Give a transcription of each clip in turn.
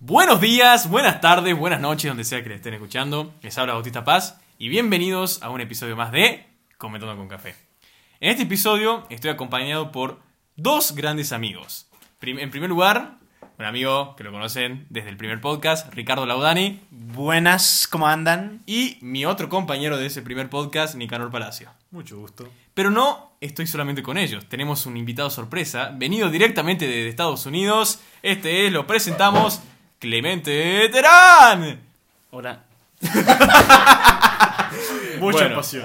Buenos días, buenas tardes, buenas noches, donde sea que le estén escuchando. Les habla Bautista Paz y bienvenidos a un episodio más de Comentando con Café. En este episodio estoy acompañado por dos grandes amigos. Prim- en primer lugar, un amigo que lo conocen desde el primer podcast, Ricardo Laudani, Buenas, ¿cómo andan? y mi otro compañero de ese primer podcast, Nicanor Palacio. Mucho gusto. Pero no estoy solamente con ellos. Tenemos un invitado sorpresa, venido directamente de Estados Unidos. Este es, lo presentamos, Clemente Terán. Hola. Mucha Bueno. pasión.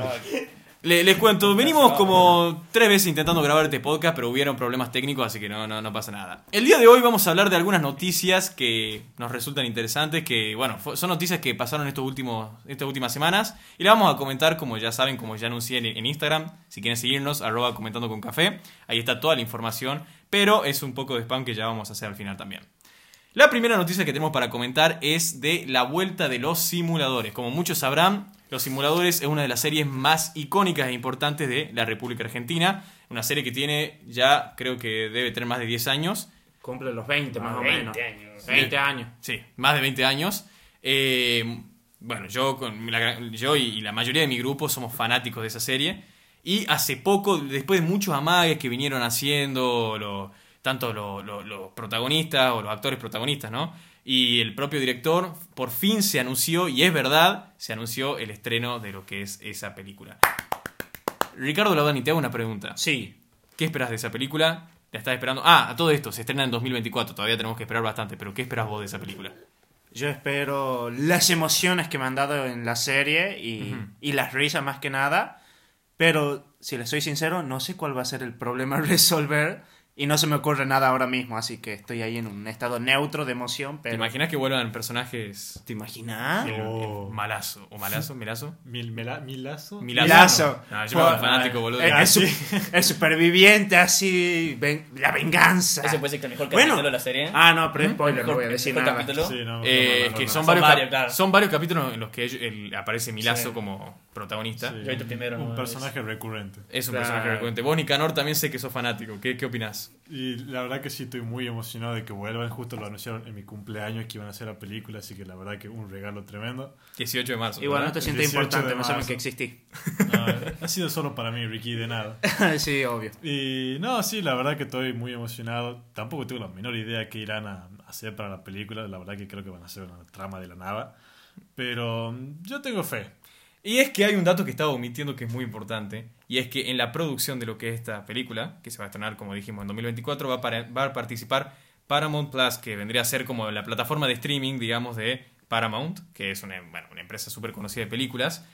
Le- les cuento, venimos como tres veces intentando grabar este podcast, pero hubieron problemas técnicos, así que no, no, no pasa nada. El día de hoy vamos a hablar de algunas noticias que nos resultan interesantes, que bueno, son noticias que pasaron estos últimos, estas últimas semanas, y las vamos a comentar, como ya saben, como ya anuncié en, en Instagram, si quieren seguirnos, arroba comentando con café, ahí está toda la información, pero es un poco de spam que ya vamos a hacer al final también. La primera noticia que tenemos para comentar es de la vuelta de los simuladores. Como muchos sabrán, Los Simuladores es una de las series más icónicas e importantes de la República Argentina. Una serie que tiene ya, creo que debe tener más de 10 años. Cumple los 20 más o 20 menos. años. 20 años. Sí, más de 20 años. Eh, bueno, yo, con la yo y la mayoría de mi grupo somos fanáticos de esa serie. Y hace poco, después de muchos amagues que vinieron haciendo lo- tanto lo- lo- los protagonistas o los actores protagonistas, ¿no? Y el propio director, por fin se anunció, y es verdad, se anunció el estreno de lo que es esa película. Ricardo Laudani, te hago una pregunta. Sí. ¿Qué esperas de esa película? ¿La estás esperando? Ah, a todo esto, se estrena en 2024, todavía tenemos que esperar bastante, pero ¿qué esperas vos de esa película? Yo espero las emociones que me han dado en la serie y, y las risas más que nada. Pero, si les soy sincero, no sé cuál va a ser el problema a resolver. Y no se me ocurre nada ahora mismo, así que estoy ahí en un estado neutro de emoción. ¿Te Pero, imaginas que vuelvan personajes ¿Te imaginas? el- el Oh. malazo o malazo, mirazo? Mil, mela- milazo. Milazo. Milazo. No, yo me fanático, boludo. El, Ah, el sí. su- el superviviente, así. ven- la venganza. Ese puede ser que el mejor Bueno. capítulo de la serie. Ah, no, pero spoiler, El no mejor- voy a decir el mejor nada. capítulo. Sí, no, no, Eh, no, no, que no. son, Son varios, varios, cap- claro. son varios capítulos en los que ellos- el- aparece Milazo Sí. como protagonista. Sí, Yo primero, Un no, personaje recurrente. Es un Claro. personaje recurrente. Vos, Nicanor, también sé que sos fanático. ¿Qué, qué opinás? Y la verdad que sí estoy muy emocionado de que vuelvan. Justo lo anunciaron en mi cumpleaños que iban a hacer la película, así que la verdad que un regalo tremendo. 18 de marzo. Bueno, no te sientes 18 importante, no saben que existí. No, ha sido solo para mí, Ricky, de nada. sí, obvio. Y no, sí, la verdad que estoy muy emocionado. Tampoco tengo la menor idea qué irán a hacer para la película. La verdad que creo que van a hacer una trama de la nada. Pero mm, yo tengo fe. Y es que hay un dato que estaba omitiendo que es muy importante, y es que en la producción de lo que es esta película, que se va a estrenar, como dijimos, en 2024, va a, para- va a participar Paramount Plus, que vendría a ser como la plataforma de streaming, digamos, de Paramount, que es una, bueno, una empresa súper conocida de películas.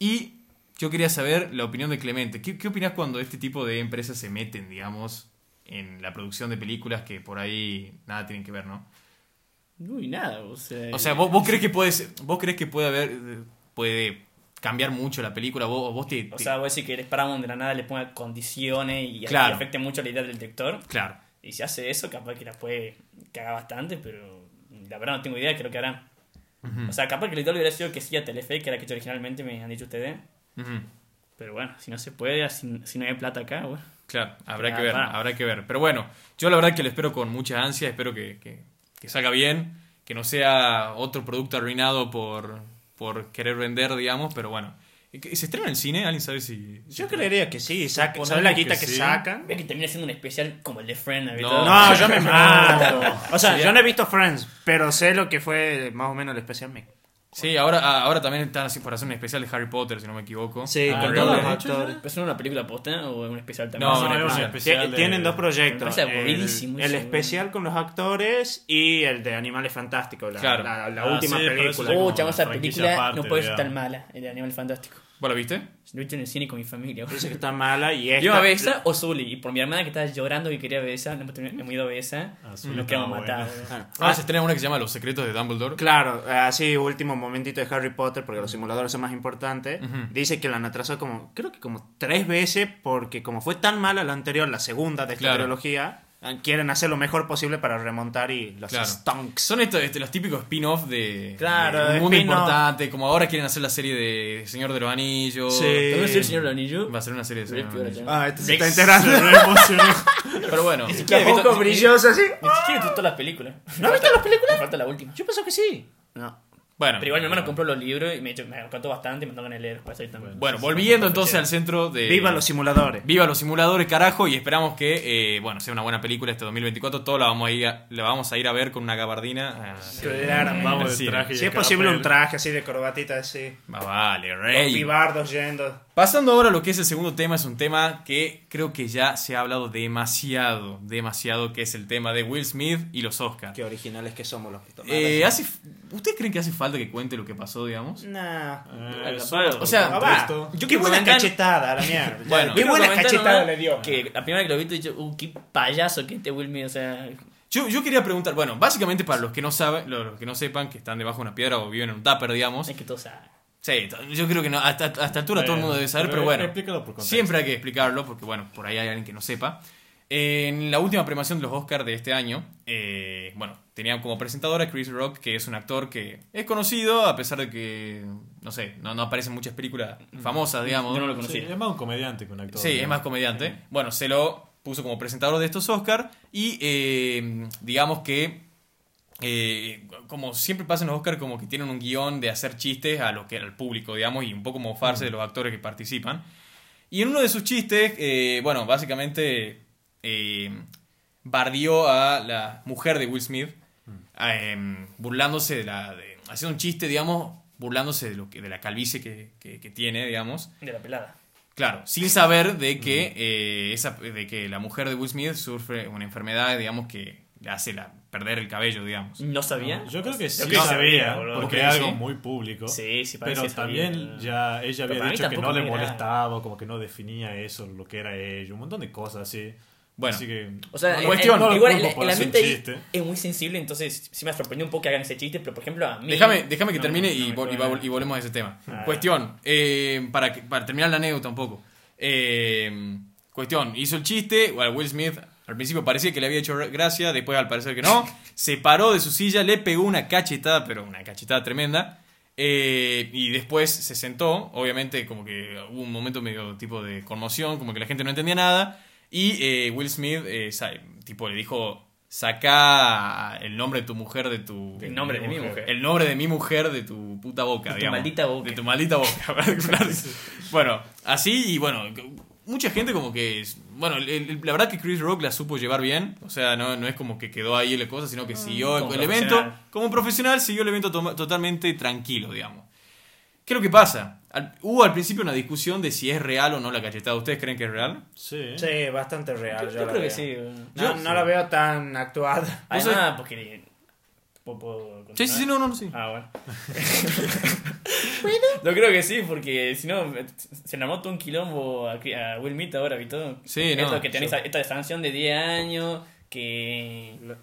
Y yo quería saber la opinión de Clemente. ¿Qué, qué opinas cuando este tipo de empresas se meten, digamos, en la producción de películas que por ahí nada tienen que ver, ¿no? Uy, nada. O sea, O sea, ¿vos, vos crees que puede ser- vos crees que puede haber eh, puede cambiar mucho la película? ¿Vos, vos te, O te- sea, vos decís que eres Paramount de la nada le ponga condiciones y, Claro. afecte mucho la idea del director. claro. Y si hace eso, capaz que la puede cagar bastante, pero la verdad no tengo idea de qué lo que harán. Ujú, O sea, capaz que el director hubiera sido que sí a Telefe, que era que originalmente, me han dicho ustedes. ujú. Pero bueno, si no se puede, si, si no hay plata acá, bueno. Claro, habrá que ver, para. habrá que ver. Pero bueno, yo la verdad que lo espero con mucha ansia, espero que, que, que salga bien, que no sea otro producto arruinado por, por querer vender, digamos, pero bueno. ¿Se estrena en el cine? ¿Alguien sabe si...? Yo creería que sí. Saca, ¿Sabes la que guita que, sí. sacan? Ve que termina siendo un especial como el de Friend. ¿viste? No. No, yo me mato. O sea, Sería- yo no he visto Friends, pero sé lo que fue más o menos el especial. Me... Sí, ahora, ah, ahora también están así por hacer un especial de Harry Potter, si no me equivoco. Sí, Ah, con todos los ¿Lo han actores. ¿Pero es una película posta o es un especial también? No, no, es un especial. Tie- Tienen de- dos proyectos. El, el especial con los actores y el de Animales Fantásticos, la, Claro. la- la Ah, última sí, película. Oh, esa película aparte, no puede ser tan mala, el de Animal Fantástico. ¿Vos la viste? Lo he visto en el cine con mi familia. Dice que está mala y esta... Yo a ver esa o Zully. Y por mi hermana que estaba llorando y quería ver esa, no hemos ido a ver esa. Ah, Zully Nos quedamos matados. buena. boludo. Ahora se estrena una que se llama Los secretos de Dumbledore. Claro, así último momentito de Harry Potter, porque los simuladores son más importantes. Ujú. Dice que la han atrasado como, creo que como tres veces, porque como fue tan mala la anterior, la segunda de esta Claro. trilogía, quieren hacer lo mejor posible para remontar y los Claro. stonks. Son estos, este, los típicos spin-off de, Claro, de un de mundo importante, como ahora quieren hacer la serie de Señor de los Anillos. Sí. ¿Te voy a decir el señor del anillo? Va a ser una serie de Señor de los Anillos. Ah, este se está enterando. Pero bueno, Ni siquiera he Los visto- ojos ni- brillosos así. Ni siquiera he visto todas las películas. ¿No has visto las películas? Me falta la última. Yo pienso que sí. No. Bueno. Pero igual mi hermano compró los libros y me, me encantó bastante y me tocan a leer. Eso también. Bueno, volviendo entonces al centro de... Viva los simuladores. Viva los simuladores, carajo, y esperamos que, eh, bueno, sea una buena película este 2024. Todos la vamos a ir a, la vamos a, ir a ver con una gabardina. Vamos Sí. de traje Si es posible un traje así de corbatita así. más vale, Con rey. pibardos yendo. Pasando ahora a lo que es el segundo tema, es un tema que creo que ya se ha hablado demasiado, demasiado, que es el tema de Will Smith y los Oscars. Qué originales que somos los Eh, hace, ¿Ustedes creen que hace falta que cuente lo que pasó, digamos? Nah. Eh, O sea, Ah, va. Yo Qué buena comentar- cachetada, a la mierda. Bueno. Qué buena cachetada le dio. Que la primera vez que lo vi, he dicho, uh, qué payaso que este Will Smith, o sea. Yo, yo quería preguntar, bueno, básicamente para los que no saben, los que no sepan, que están debajo de una piedra o viven en un tupper, digamos. Es que todos saben. Sí, yo creo que no, hasta, hasta esta altura todo el mundo debe saber, pero bueno. Explícalo por contexto. Siempre hay que explicarlo, porque bueno, por ahí hay alguien que no sepa. En la última premiación de los Oscars de este año, eh, bueno, tenían como presentadora a Chris Rock, que es un actor que es conocido, a pesar de que, no sé, no, no aparece en muchas películas famosas, digamos. Yo no lo Sí, conocí. es más un comediante que un actor. Sí, es más comediante. Bueno, se lo puso como presentador de estos Oscars y eh, digamos que, eh, como siempre pasa en los Oscars, como que tienen un guion de hacer chistes a lo que al público, digamos, y un poco mofarse de los actores que participan. Y en uno de sus chistes, eh, bueno, básicamente eh, bardió a la mujer de Will Smith, eh, burlándose de la... de- haciendo un chiste, digamos, burlándose de, lo que, de la calvicie que- que- que tiene, digamos. De la pelada. Claro, sin saber de que, eh, esa, de que la mujer de Will Smith sufre una enfermedad, digamos, que le hace la, perder el cabello, digamos. ¿No sabía? Yo creo que sí creo que sabía, sabía, porque ¿Vos es crees, algo sí? muy público. Sí, sí, parece Pero que sabía. también ya ella había dicho que no le era- molestaba, como que no definía eso, lo que era ella, un montón de cosas así. Bueno. Así que, O sea, no, cuestión, no igual el, el ambiente es muy sensible, entonces sí me sorprendió un poco que hagan ese chiste, pero por ejemplo a mí... Déjame, déjame que no, termine no y, vol- y, vol- y volvemos a ese tema. Ah. Cuestión, eh, para, que- para terminar la anécdota un poco. Eh, cuestión, hizo el chiste, Will Smith al principio parecía que le había hecho gracia, después al parecer que no, se paró de su silla, le pegó una cachetada, pero una cachetada tremenda. eh, y después se sentó, obviamente como que hubo un momento medio tipo de conmoción, como que la gente no entendía nada. Y eh, Will Smith, eh, tipo, le dijo, saca el nombre de tu mujer de tu... El nombre de mi mujer. El nombre de mi mujer de tu puta boca, De tu maldita boca. De tu maldita boca. Bueno, así y bueno, mucha gente como que... es- Bueno, el- el- la verdad que Chris Rock la supo llevar bien. O sea, no, no es como que quedó ahí la cosa, sino que siguió el, como el evento. Como un profesional, siguió el evento to- totalmente tranquilo, digamos. ¿Qué es lo que pasa? Al- hubo al principio una discusión de si es real o no la cachetada. ¿Ustedes creen que es real? sí. Sí, bastante real. Yo, yo yo la creo que veo. sí. no la veo tan actuada. Además, porque... ¿Puedo, Sí, sí, sí, no, no, no, sí. Ah, bueno. Yo creo que sí, porque si no, se le armó todo un quilombo a, a Will Smith ahora, ¿viste? Sí, no, Esto que tenés yo- esta sanción de 10 años, que... Le,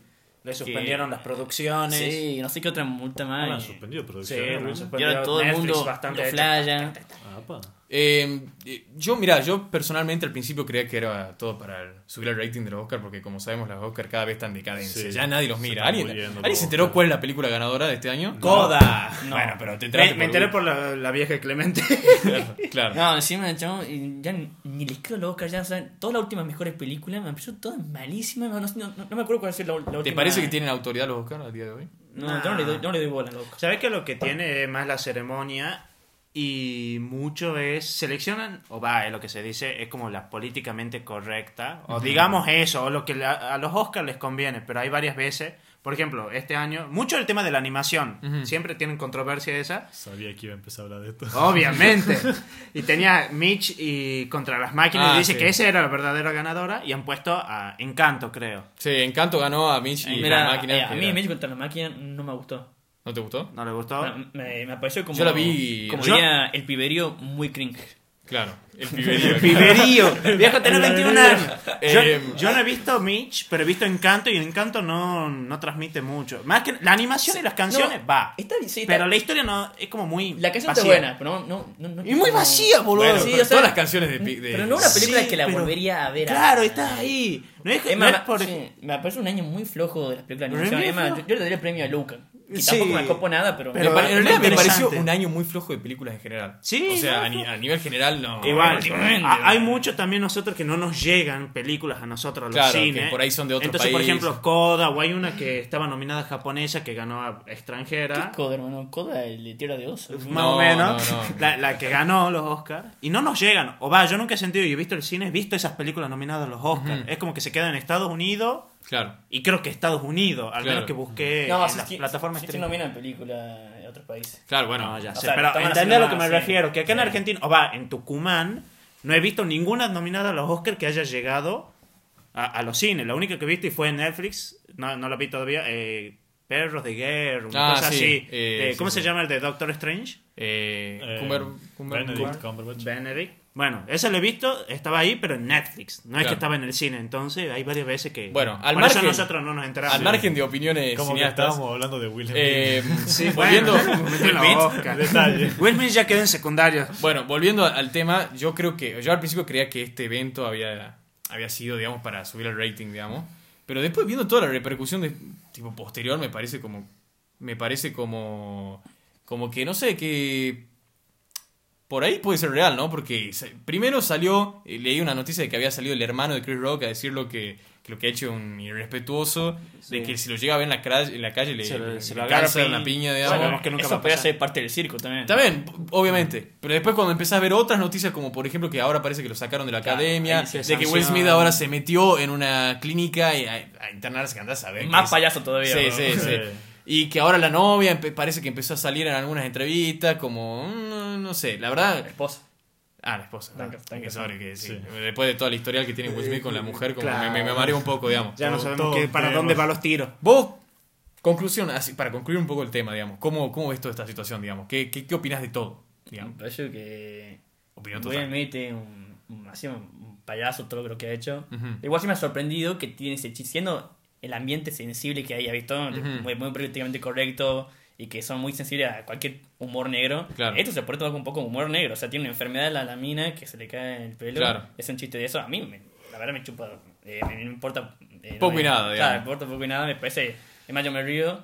le suspendieron las producciones. Sí, no sé qué otra multa No más. la han suspendido Sí, han ¿no? y ahora todo el mundo bastante flaya. Ah, pa. Eh, eh, yo, mira, yo personalmente al principio creía que era todo para subir el rating de los Oscars, porque como sabemos, los Oscars cada vez están en decadencia. Sí, ya nadie los mira. ¿Alguien, muriendo ¿alguien los se enteró Oscars. cuál es la película ganadora de este año? ¡Coda! No. Bueno, pero te Me, me enteré por la, la vieja Clemente. Claro, claro. No, encima, chavo, y ya ni, les creo los Oscar, ya, o sea, todas las últimas mejores películas me pareció todas malísimas, no, no, no- no me acuerdo cuál es la, la última. ¿Te parece que tienen autoridad los Oscars al día de hoy? No, yo no le doy, yo no le doy bola, loco. ¿Sabes que lo que tiene es más la ceremonia y mucho es seleccionan o va es lo que se dice es como la políticamente correcta o digamos eso o lo que la- a los Oscars les conviene pero hay varias veces por ejemplo este año mucho el tema de la animación siempre tienen controversia esa Sabía que iba a empezar a hablar de esto. obviamente y tenía Mitch y contra las máquinas Ah, y dice sí. que esa era la verdadera ganadora y han puesto a Encanto creo Sí, Encanto ganó a Mitch y Mira, la máquina. eh, a mí México contra la máquina no me gustó. ¿No te gustó? no le gustó Me, me pareció como. Yo la vi- Como yo- diría el piberío, muy cringe. Claro, el piberío. Piberío. Viejo, tenés 21 años. Yo, Eh, yo no he visto Mitch, pero he visto Encanto y Encanto no, no transmite mucho. Más que la animación y las canciones, No, va. Está, sí, está- Pero la historia no es como muy. la canción vacía. está buena, pero no. no, Y muy no- vacía, boludo. Bueno, Sí, pero o sea, todas las canciones de, pi- de- Pero no una película Sí, que la pero- volvería a ver. Claro, a- está ahí. No es, más, es por. sí, me parece un año muy flojo de las películas de animación. muy Es más, flojo. yo, yo le daría el premio a Luca. Que Sí. tampoco me copo nada, pero. Pero Me pare- en realidad me pareció un año muy flojo de películas en general. Sí, O sea, no, a, ni- a nivel general no. Igual, a- hay bueno. mucho también nosotros que no nos llegan películas a nosotros, a los Claro, que cines. por ahí son de otro Entonces, por país. ejemplo, Coda, o hay una que estaba nominada japonesa que ganó a extranjera. ¿Qué Coda, hermano? Coda, el de Tierra de Oso. Más No, o menos. no, no. La, la que ganó los Oscars. Y no nos llegan. O va, yo nunca he sentido, y he visto el cine, he visto esas películas nominadas a los Oscars. Ujú. Es como que se quedan en Estados Unidos. Claro. Y creo que Estados Unidos, al Claro. menos que busqué No, en las sí, plataformas sí, streaming. nominan películas de otros países. Claro, bueno. No, ya sé, sea, pero entendés a lo que me sí. refiero, que acá en. Argentina, o va, en Tucumán, no he visto ninguna nominada a los Oscars que haya llegado a, a los cines. La única que he visto y fue en Netflix, no, no la vi todavía, eh, Perros de Guerra, una Ah, cosa sí, así. eh, Eh, ¿Cómo sí, se sí. llama el de Doctor Strange? Eh, Eh, Cumber, Cumber- Benedict Cumberbatch. Benedict. Bueno, ese lo he visto, estaba ahí, pero en Netflix. No es que estaba en el cine, entonces hay varias veces que... Bueno, al Por eso margen- nosotros no nos enteramos. Al margen de opiniones Como que estábamos hablando de Will Smith. eh, Sí, volviendo, bueno. Will Smith ya quedó en secundario. bueno, volviendo al tema, yo creo que. Yo al principio creía que este evento había, había sido, digamos, para subir el rating, digamos. Pero después, viendo toda la repercusión de tipo posterior, me parece como. Me parece como. Como que, no sé, que. Por ahí puede ser real, ¿no? Porque primero salió, eh, leí una noticia de que había salido el hermano de Chris Rock a decir lo que, que lo que ha hecho un irrespetuoso, de que si lo llega a ver en la, cra- en la calle le, Se lo- le- se lo una piña, digamos. Sabemos que nunca Eso a puede pasar. ser parte del circo también. También, obviamente. Pero después cuando empezás a ver otras noticias, como por ejemplo que ahora parece que lo sacaron de la Claro, academia, de que Will. Smith ahora se metió en una clínica y a, a internarse, que andás a ver. Más es- payaso todavía. Sí, ¿no? sí, sí. Y que ahora la novia parece que empezó a salir en algunas entrevistas, como. mm, No sé, la verdad. Esposa. Ah, la esposa. Tranca- ah, tranca- que sorry, que sí. sí. Después de toda la historial que tiene Will Smith con la mujer, como Claro. me, me, me mareo un poco, digamos. Ya no sabemos todo qué- para dónde van los tiros. Vos, conclusión, así, para concluir un poco el tema, digamos, ¿cómo, cómo ves toda esta situación, digamos? ¿Qué, qué, qué opinas de todo? Me Digamos, parece que. opinión Will total. Smith es un, un- así un, payaso todo lo que ha hecho. Ujú. Igual sí me ha sorprendido que tiene ese chiste, siendo el ambiente sensible que haya visto, muy, muy políticamente correcto y que son muy sensibles a cualquier humor negro. Claro. Esto se puede tomar un poco humor negro, o sea, tiene una enfermedad de la lamina que se le cae en el pelo. Claro. Es un chiste de eso. A mí, me- la verdad, me chupa. eh, me, me importa. eh, no Poco me- y nada, Claro, me importa poco y nada. Me parece. Es más, yo me río.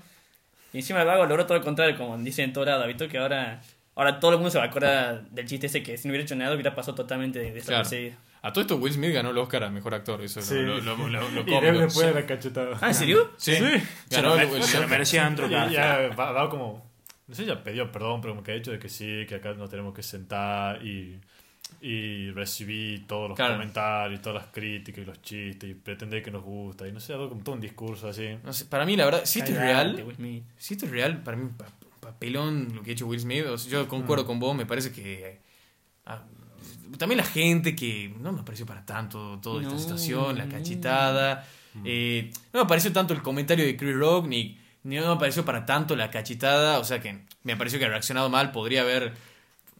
Y encima el vago logró todo lo contrario, como dicen en todo lado. ¿Visto? Que ahora. Ahora todo el mundo se va a acordar del chiste ese que si no hubiera hecho nada hubiera pasado totalmente Claro. A todo esto Will Smith ganó el Oscar a Mejor Actor, eso es Sí. lo, lo, lo, lo- lo Y cómico. de la cachetada. Ah, ¿en serio? Sí, Sí. Se ganó el- se lo merecía Andrew Ya, Garfield. ya va, va como. No sé, ya pidió perdón, pero como que ha dicho de que sí, que acá nos tenemos que sentar y, y recibir todos los Claro. comentarios, todas las críticas y los chistes y pretender que nos gusta. Y no sé, ha dado como todo un discurso así. no sé, para mí, la verdad, si esto es real, si esto es real, para mí un papelón lo que ha hecho Will Smith. o sea, yo concuerdo con vos, me parece que. ah, también la gente que no me pareció para tanto toda esta situación, la cachetada. eh, no me pareció tanto el comentario de Chris Rock, ni, ni no me pareció para tanto la cachetada. O sea que me pareció que ha reaccionado mal. Podría haber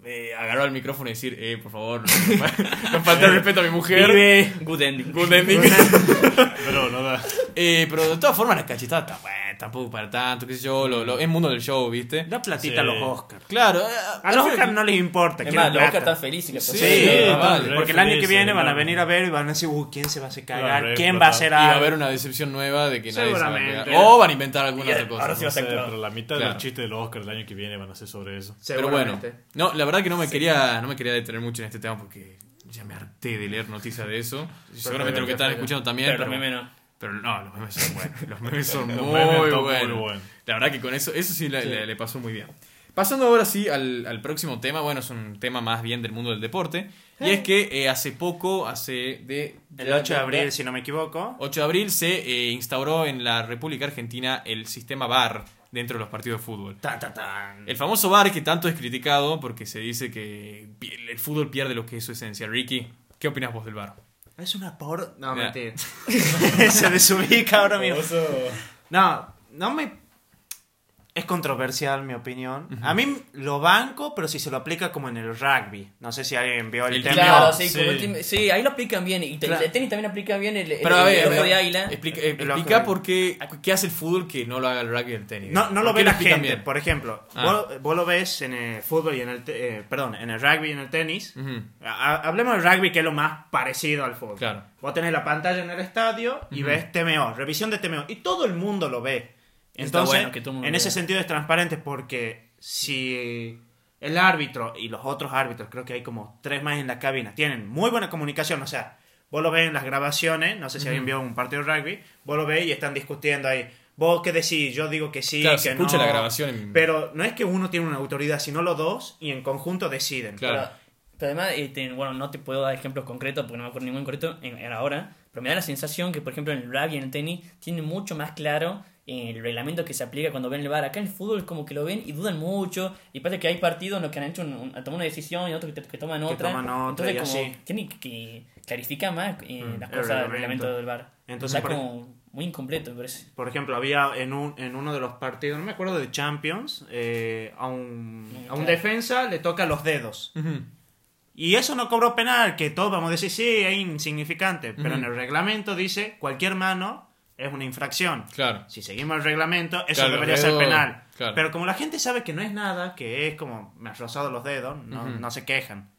eh, agarrado el micrófono y decir, eh, por favor, no, no falta el respeto a mi mujer. Vive. Good ending. Good ending. Pero no da. Eh, pero de todas formas, la cachetada está bueno, tampoco para tanto, qué sé yo, lo, lo- es mundo del show, ¿viste? Da platita Sí. a los Oscars. Claro, eh, A los Oscars no les importa. Es más, los Oscar plata. están felices. que Sí, vale. re Porque el año que viene van a venir a ver y van a decir, uh, ¿quién se va a hacer cagar? ¿Quién va a hacer Y va a algo? haber una decepción nueva de que nadie se va a Seguramente. pegar. O van a inventar alguna Y otra cosa. ahora sí va a ser claro. pero la mitad de Claro. los chistes de los Oscars del año que viene van a ser sobre eso. Pero bueno, no, la verdad que no me quería no me quería detener mucho en este tema porque ya me harté de leer noticias de eso. Seguramente lo que están escuchando también, Pero pero. Pero no, los memes son buenos. Los memes son muy, memes están muy buenos. La verdad que con eso, eso sí, le, le- le pasó muy bien. Pasando ahora sí al, al próximo tema, bueno, es un tema más bien del mundo del deporte. Y es que eh, hace poco, hace de... El 8 de abril, si no me equivoco. 8 de abril se eh, instauró en la República Argentina el sistema VAR dentro de los partidos de fútbol. Ta, ta, tan. El famoso VAR que tanto es criticado porque se dice que el fútbol pierde lo que es su esencia. Ricky, ¿qué opinas vos del VAR? Es una por... No, mentira. Se desubica ahora mismo. No, no me... Es controversial mi opinión. A mí lo banco, pero si se lo aplica como en el rugby. No sé si alguien vio el, El tema. Claro, Sí. sí, como el sí, ahí lo aplican bien. Y Claro. el tenis también aplica bien el, el, Pero a ver, el ojo de águila. explica, eh, explica por qué, qué hace el fútbol que no lo haga el rugby y el tenis. No, no lo ¿Por ve la gente. bien? Por ejemplo, Ah. vos, vos lo ves en el fútbol y en el... eh, perdón, en el rugby y en el tenis. Ujú, Ha- Hablemos del rugby, que es lo más parecido al fútbol. Claro. Vos tenés la pantalla en el estadio y Ujú. ves TMO, revisión de TMO. Y todo el mundo lo ve. Entonces, bueno que en ese sentido es transparente porque si el árbitro y los otros árbitros, creo que hay como tres más en la cabina, tienen muy buena comunicación, o sea, vos lo ves en las grabaciones, no sé si alguien vio un partido de rugby, vos lo ves y están discutiendo ahí. ¿Vos qué decís? Yo digo que sí, Claro, que se escucha no. la grabación en- Pero no es que uno tiene una autoridad, sino los dos y en conjunto deciden. Claro. Pero, pero además, este, bueno, no te puedo dar ejemplos concretos porque no me acuerdo ningún concreto en, en ahora, pero me da la sensación que, por ejemplo, en el rugby y en el tenis tienen mucho más claro el reglamento que se aplica cuando ven el bar. Acá en el fútbol es como que lo ven y dudan mucho y parece que hay partidos en los que han hecho un, un- tomado una decisión y otros que, que toman Que otra. toman otra Entonces, y como así. tienen que, que clarificar más eh, Mm, las cosas del reglamento. del bar. Entonces, Está como muy incompleto, me parece. Por ejemplo, había en, un, en uno de los partidos, no me acuerdo de Champions, eh, a, un, a un defensa le toca los dedos. Ujú. Y eso no cobró penal, que todos vamos a decir, sí, es insignificante. Pero Ujú. en el reglamento dice, cualquier mano es una infracción. Claro. Si seguimos el reglamento, eso Claro, debería ser penal. claro. Pero como la gente sabe que no es nada, que es como, me has rozado los dedos, no, no se quejan.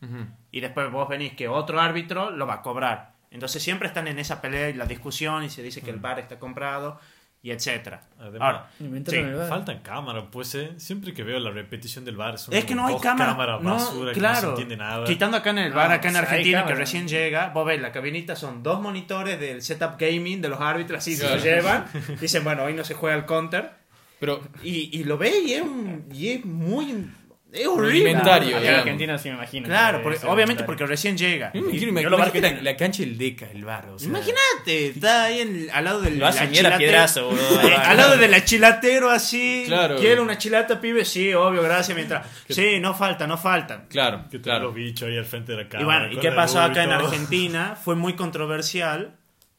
Y después vos venís que otro árbitro lo va a cobrar. Entonces siempre están en esa pelea y la discusión y se dice que el bar está comprado y etcétera. Además, Ahora, sí. Faltan cámaras, pues, ¿eh? Siempre que veo la repetición del bar, son es que no hay cámara. cámaras no, basura que claro. no se entiende nada. Quitando acá en el bar, No, acá en Argentina, que recién llega, vos ves, la cabinita son dos monitores del setup gaming de los árbitros, así se Claro. lo llevan. Dicen, bueno, hoy no se juega el counter. Pero Y, y lo ve y es, un- y es muy. Es horrible. Rudimentario, Acá en digamos. Argentina sí me imagino. Claro, que porque- obviamente porque recién llega. yo me quiero yo imaginar lo que la, cancha del Deca, el bar. O sea, Imagínate, está ahí en- al lado del Lo hace la mierda chilate- piedrazo, boludo. Eh, al lado del achilatero así. Claro. ¿Quiere una chilata, pibe? Sí, obvio, gracias. Mientras. Sí, no falta, no falta. Claro, Que te claro. los bichos ahí al frente de la Y cámara. bueno, ¿y con qué pasó y acá en todo. Argentina? Fue muy controversial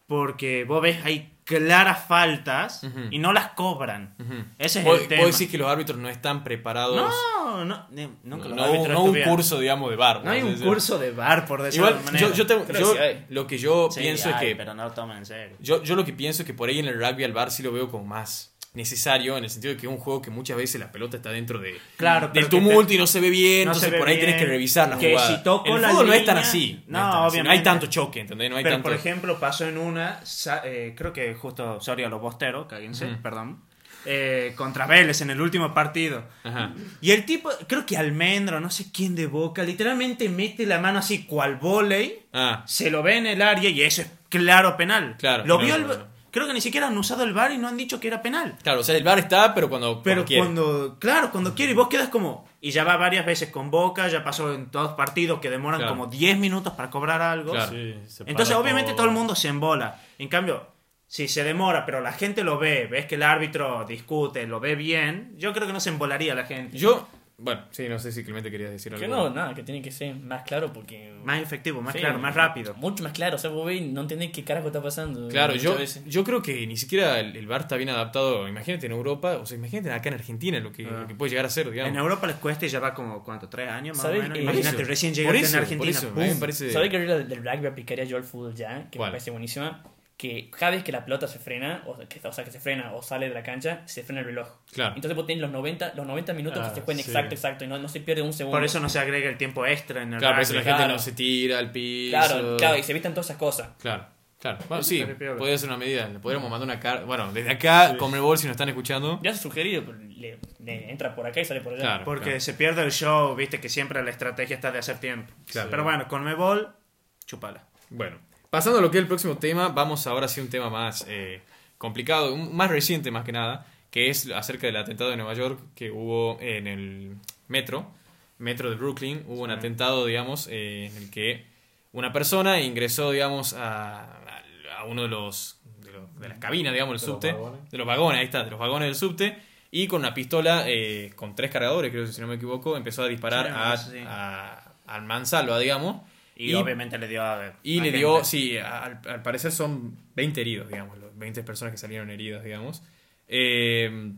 porque vos ves hay claras faltas Ujú. y no las cobran. Ese es el tema. vos decís que los árbitros no están preparados. No, no, nunca no, los no, no un curso, digamos, de bar. No hay un curso de bar, por decirlo Igual, de manera. yo, yo, tengo- yo- sí lo que yo Sí, pienso hay, es que. Pero no lo toman en serio. Yo, yo lo que pienso es que por ahí en el rugby al bar sí lo veo como más necesario, en el sentido de que es un juego que muchas veces la pelota está dentro de, Claro, del tumulto te- y no se ve bien, no entonces ve por ahí tenés bien, que revisar la que jugada. si toco en el la fútbol no es tan así. no, tan así, No hay obviamente. tanto choque, ¿entendés? No hay Pero, tanto... por ejemplo, pasó en una, eh, creo que justo, sorry a los bosteros, cállense, Ujú. perdón, eh, contra Vélez en el último partido. Ajá. Y el tipo, creo que Almendro, no sé quién de Boca, literalmente mete la mano así cual volei, Ah, se lo ve en el área y eso es claro penal. Claro, Lo vio el-. Creo que ni siquiera han usado el VAR y no han dicho que era penal. claro, o sea, el bar está, pero cuando, Pero cuando claro, cuando quiere y vos quedas como... Y ya va varias veces con Boca, ya pasó en todos partidos que demoran Claro. como 10 minutos para cobrar algo. Claro. Sí, Entonces, obviamente, todo. todo el mundo se embola. En cambio, si se demora, pero la gente lo ve, ves que el árbitro discute, lo ve bien, yo creo que no se embolaría la gente. Yo, bueno, sí, no sé si Clemente quería decir algo. Que no, nada, que tiene que ser más claro porque. Más efectivo, más Sí, claro, más rápido. Mucho más claro. O sea, vos ves y no entendés qué carajo está pasando. Claro, yo, veces. yo creo que ni siquiera el, el bar está bien adaptado. Imagínate en Europa, o sea, imagínate acá en Argentina lo que, Ah. lo que puede llegar a ser, digamos. En Europa les cuesta y ya va como, ¿cuánto? ¿Tres años más o menos? Eh, Imagínate, Por eso, recién por llegaste eso, en por Argentina. eso, mí ¡pum! me parece- ¿Sabés qué regla del rugby aplicaría yo al fútbol ya? Que ¿Cuál? me parece buenísima. Que cada vez que la pelota se frena, o, que, o sea, que se frena o sale de la cancha, se frena el reloj. Claro. Entonces vos tenés los 90, los 90 minutos Ah, que se juegan sí. exacto, exacto, y no, no se pierde un segundo. Por eso no se agrega el tiempo extra en el Claro, por eso la gente Claro. no se tira al piso. Claro, claro, y se evitan todas esas cosas. Claro, claro. Bueno, sí, podría ser una medida. Le podríamos mandar una carta. Bueno, desde acá, con el si nos están escuchando. Ya se ha sugerido, pero le, le entra por acá y sale por allá. Claro. Porque se pierde el show, viste que siempre la estrategia está de hacer tiempo. Claro. Pero bueno, con Mebol, chupala. Bueno, pasando a lo que es el próximo tema, vamos ahora sí a un tema más eh, complicado, más reciente más que nada, que es acerca del atentado de Nueva York que hubo en el metro, metro de Brooklyn. Hubo un atentado, digamos, eh, en el que una persona ingresó, digamos, a, uno de los de, los- de las cabinas, digamos, del De los subte, vagones. de los vagones, ahí está, de los vagones del subte. Y con una pistola eh, con tres cargadores, creo que si no me equivoco, empezó a disparar Sí, a, sí. a- al mansalva, digamos. Y, obviamente le dio a. Y a le gente. dio, sí, al, al parecer son 20 heridos, digamos, los 20 personas que salieron heridas, digamos. Eh,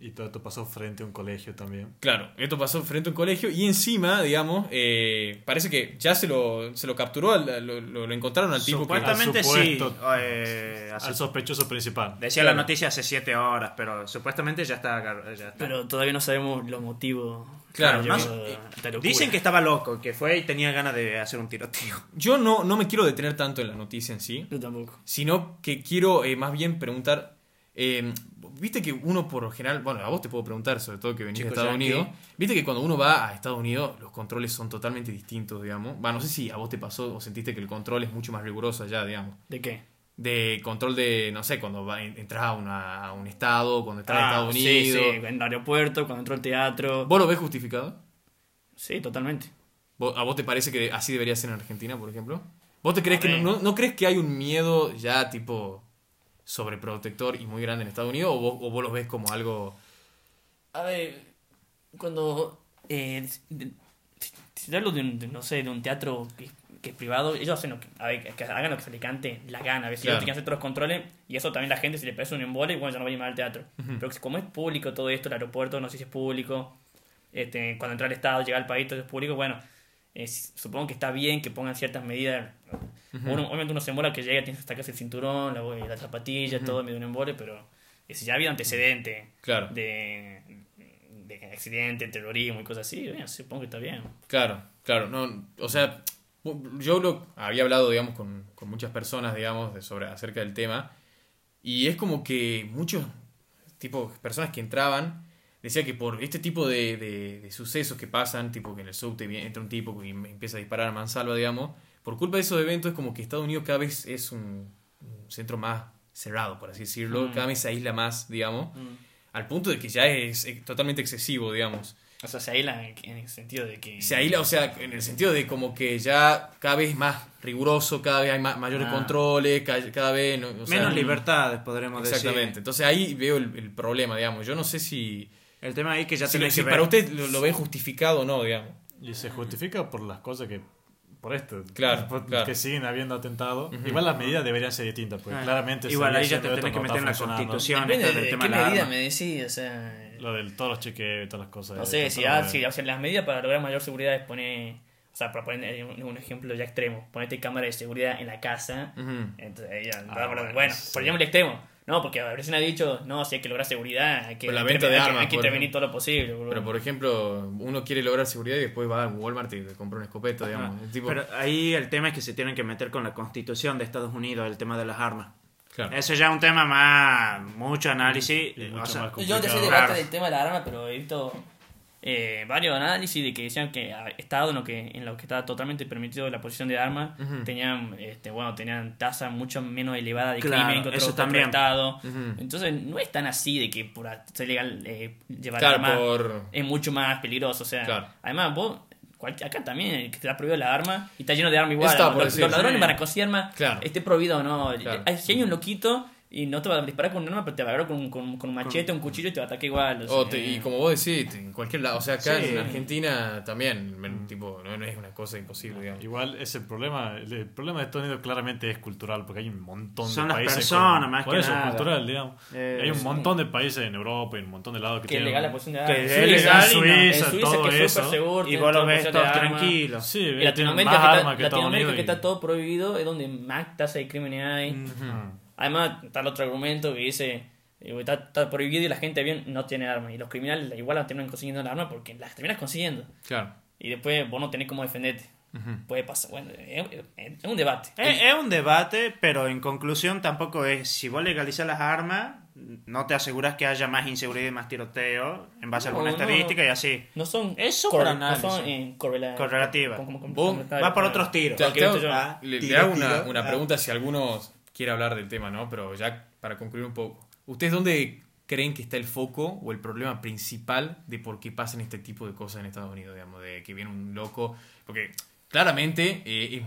Y todo esto pasó frente a un colegio también. claro, esto pasó frente a un colegio y encima, digamos, eh, parece que ya se lo, se lo capturó, al- lo, lo- lo encontraron al tipo que... Supuestamente Al sí. eh, Al sospechoso principal. decía Claro. la noticia hace siete horas, pero supuestamente ya está. ya está. Pero todavía no sabemos los motivos. Claro, esta locura. Dicen que estaba loco, que fue y tenía ganas de hacer un tiroteo. Yo no, no me quiero detener tanto en la noticia en sí, Yo tampoco. sino que quiero eh, más bien preguntar Eh, Viste que uno por lo general, bueno, a vos te puedo preguntar, sobre todo que venís de Chico Estados yankee. Unidos, viste que cuando uno va a Estados Unidos los controles son totalmente distintos, digamos. Va, no sé si a vos te pasó o sentiste que el control es mucho más riguroso allá, digamos. ¿De qué? De control de, no sé, cuando va, entras a, una- a un estado, cuando estás en Ah, Estados sí, Unidos. sí, en el aeropuerto, cuando entró al teatro. ¿Vos lo ves justificado? Sí, totalmente. ¿Vos- ¿A vos te parece que así debería ser en Argentina, por ejemplo? ¿Vos te crees A que no, no crees que hay un miedo ya tipo sobreprotector y muy grande en Estados Unidos o vos, o vos lo ves como algo A ver, cuando. Eh, si- te hablo de un, de, no sé, de un teatro que, que es privado, ellos hacen lo que, a ver, que hagan lo que se les cante la gana. A Claro. ellos tienen que hacer todos los controles, y eso también la gente, si le parece un embole, bueno, ya no va a llamar al teatro. Pero como es público todo esto, el aeropuerto, no sé si es público, este, cuando entra al Estado, llega al país, todo es público, bueno, supongo que está bien que pongan ciertas medidas. Uno- obviamente uno se embola que llega, tiene que sacarse el cinturón, la, la zapatilla, todo medio un embole, pero si ya ha habido antecedente Claro. de, de accidente, terrorismo y cosas así, bueno, supongo que está bien. Claro, claro, no, o sea, yo lo había hablado, digamos, con, con muchas personas, digamos, de sobre acerca del tema, y es como que muchos, tipo, personas que entraban, decía que por este tipo de, de- de sucesos que pasan, tipo que en el subte entra un tipo y empieza a disparar a mansalva, digamos, por culpa de esos eventos es como que Estados Unidos cada vez es un, un centro más cerrado, por así decirlo, Mm. cada vez se aísla más, digamos, al punto de que ya es, eh, totalmente excesivo, digamos. O sea, se aísla en, el sentido de que... Se aísla, o sea, en el sentido de como que ya cada vez más riguroso, cada vez hay ma- mayores Ah. controles, ca- cada, vez... no- o sea, Menos libertades, podremos Exactamente. decir. Entonces ahí veo el, el problema, digamos. Yo no sé si, El tema ahí que ya si, tenés si que ver. para usted lo, lo ven justificado o no, digamos. Y se justifica por las cosas que. Por esto. Claro, por- claro. Que siguen habiendo atentados. Igual las medidas deberían ser distintas, porque Ah, claramente. Igual ahí ya te tenés que meter en la constitución. Depende esto del de tema qué de la medida arma. me decís, o sea... Lo de todos los chequeos y todas las cosas. No sé, si, de- si o sea, las medidas para lograr mayor seguridad es poner... O sea, para poner un, un ejemplo ya extremo, ponerte cámara de seguridad en la casa. Entonces, ya, Ah, bueno, bueno, bueno, sí. por ejemplo el extremo. No, porque recién ha dicho, no, si hay que lograr seguridad, hay que, Pero la venta de hay que- armas, hay que por intervenir todo lo posible. boludo. Pero por ejemplo, uno quiere lograr seguridad y después va a Walmart y compra una escopeta, digamos. El tipo- Pero ahí el tema es que se tienen que meter con la constitución de Estados Unidos, el tema de las armas. Claro. Eso ya es un tema más, mucho análisis. O mucho sea, más Yo antes complicado. de debate Claro. del tema de la arma, pero he visto eh, varios análisis de que decían que estados en lo que en lo que estaba totalmente permitido la posición de armas tenían este bueno tenían tasa mucho menos elevada de Claro, crimen que otros estados. Ujú. Entonces no es tan así de que por ser legal eh, llevar Claro, armas por... es mucho más peligroso. O sea, Claro. además vos acá también eh, que te da prohibido la arma y está lleno de armas igual. Está Los, por los decir, ladrones sí. van a conseguir armas, Claro. esté prohibido o no. Claro. Hay- Si hay un loquito y no te va a disparar con un arma, pero te va a agarrar con, con, con un machete, un cuchillo y te va a atacar igual. o O sea, te- y como vos decís, en cualquier lado, o sea, acá Sí. en Argentina también, men- tipo, no, no es una cosa imposible, digamos. Igual ese problema, el, el problema de Estados Unidos claramente es cultural, porque hay un montón Son de las países. personas, con- más que eso, nada. cultural, digamos. Eh, hay un sí. montón de países en Europa y un montón de lados que, que es tienen. legal la posición de Que es En legal Suiza, y no- en en Suiza, todo que es eso. seguro. Y vos lo ves todo tranquilo. Sí, Y Latinoamérica, que está, Latinoamérica que todo prohibido es donde más tasa de crímenes hay. Además, está el otro argumento que dice, está, está prohibido y la gente bien no tiene armas. Y los criminales igual las terminan consiguiendo las armas porque las terminas consiguiendo. Claro. Y después vos no tenés cómo defenderte. Ujú. Puede pasar. Bueno, es, es un debate. Es, es un debate, pero en conclusión tampoco es, si vos legalizas las armas, no te aseguras que haya más inseguridad y más tiroteo en base a No, alguna no. estadística y así. No son, Es súper corre- análisis. no son eh, correla- Correlativa. como- como- como- Va por otros tiros. Esto yo- Ah, le, le tiro, hago una, tiro. una Ah. pregunta si alguno quiere hablar del tema, ¿no? Pero ya para concluir un poco. ¿Ustedes dónde creen que está el foco o el problema principal de por qué pasan este tipo de cosas en Estados Unidos, digamos? De que viene un loco. Porque claramente eh,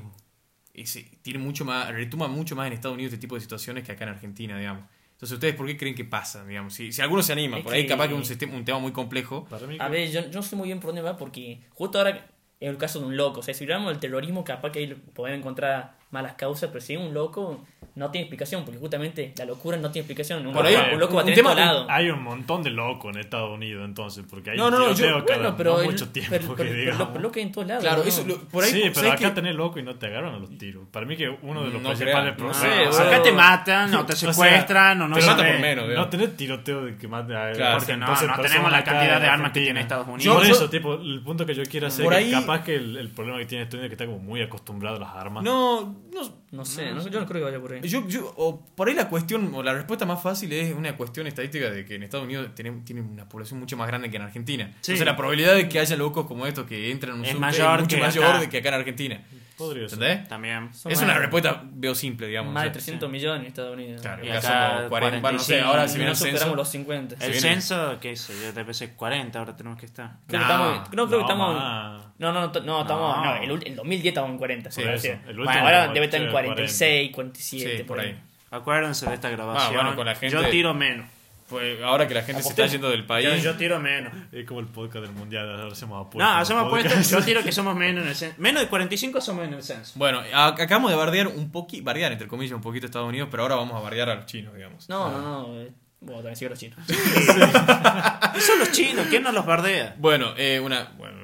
es- es- tiene mucho más, retuma mucho más en Estados Unidos este tipo de situaciones que acá en Argentina, digamos. Entonces, ¿ustedes por qué creen que pasa, digamos? Si, si alguno se anima, Es por ahí que- capaz que es un, sistema, un tema muy complejo. Para mí, A ver, yo, yo no sé muy bien por dónde va porque justo ahora es el caso de un loco. O sea, si hablamos del terrorismo, capaz que ahí podemos encontrar malas causas, pero si es un loco, no tiene explicación, porque justamente la locura no tiene explicación. Un, Por loco, ahí, un loco va a tener tema- lado. hay un montón de locos en Estados Unidos, entonces, porque hay No, no, yo- tiroteo cada Bueno, pero, no el- mucho tiempo pero, que pero- digamos. lo, pero lo que hay en todos lados. Claro, ¿no? eso, lo- por ahí, sí, pero ¿sabes acá qué? tenés loco y no te agarran a los tiros. Para mí que uno de los No principales problemas... sé, sea, acá te matan o te o sea, secuestran o no te Te matan por menos, no tenés tiroteo de que mate a Claro, Porque no, entonces no tenemos la cantidad de armas que tiene Estados Unidos. Por eso, tipo, el punto que yo quiero hacer es que capaz que el, el problema que tiene Estados Unidos es que está como muy acostumbrado a las armas. No, no- No sé, no- yo no creo que vaya por ahí. yo, yo, o por ahí la cuestión, o la respuesta más fácil es una cuestión estadística de que en Estados Unidos tienen, tienen una población mucho más grande que en Argentina. Sí. Entonces la probabilidad de que haya locos como estos que entran en un Es mayor es mucho que mayor acá. de que acá en Argentina. Podría ser. ¿Entendés? También. Es una respuesta veo simple, digamos. Más de o sea, 300 millones en Estados Unidos. Claro, Y acá acá somos 40, bueno, no sé, 45, ahora si Si viene no el superamos censo. los 50. El viene- censo, qué sé yo, debe ser 40, ahora tenemos que estar. Creo No, que estamos. No, creo que no, estamos. más. No, no, no, no, estamos. No. No, el, el 2010 estábamos en 40. Sí, eso. El último Bueno, ahora debe estar en 40. 46, 47. Sí, por ahí. Acuérdense de esta grabación. Ah, bueno, con la gente- Yo tiro menos. Pues ahora que la gente se está yendo del país. Yo, yo tiro menos. Es como el podcast del mundial, ahora hacemos apuestas. No, hacemos apuestas. Yo tiro que somos menos en el censo. Menos de 45 somos en el censo. Bueno, acabamos de bardear un poquito, bardear entre comillas un poquito a Estados Unidos, pero ahora vamos a bardear a los chinos, digamos. No, no, no. eh, Bueno, también sigo los chinos. Son los chinos, ¿quién nos los bardea? Bueno, eh, una. Bueno,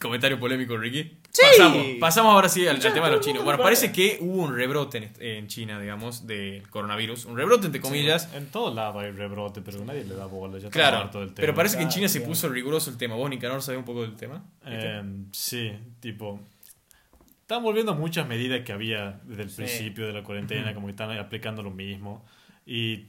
comentario polémico, Ricky. Sí. Pasamos, pasamos ahora sí al, tema de los chinos. Bueno, parece que hubo un rebrote en, en China, digamos, del coronavirus. Un rebrote, entre comillas. En todos lados hay rebrote, pero nadie le da bola. Ya está Claro, harto del tema. pero parece que en Claro, China se puso riguroso el tema. ¿Vos, Nicanor, sabés un poco del tema? Eh, sí, tipo. Están volviendo muchas medidas que había desde el Sí. principio de la cuarentena, como que están aplicando lo mismo. Y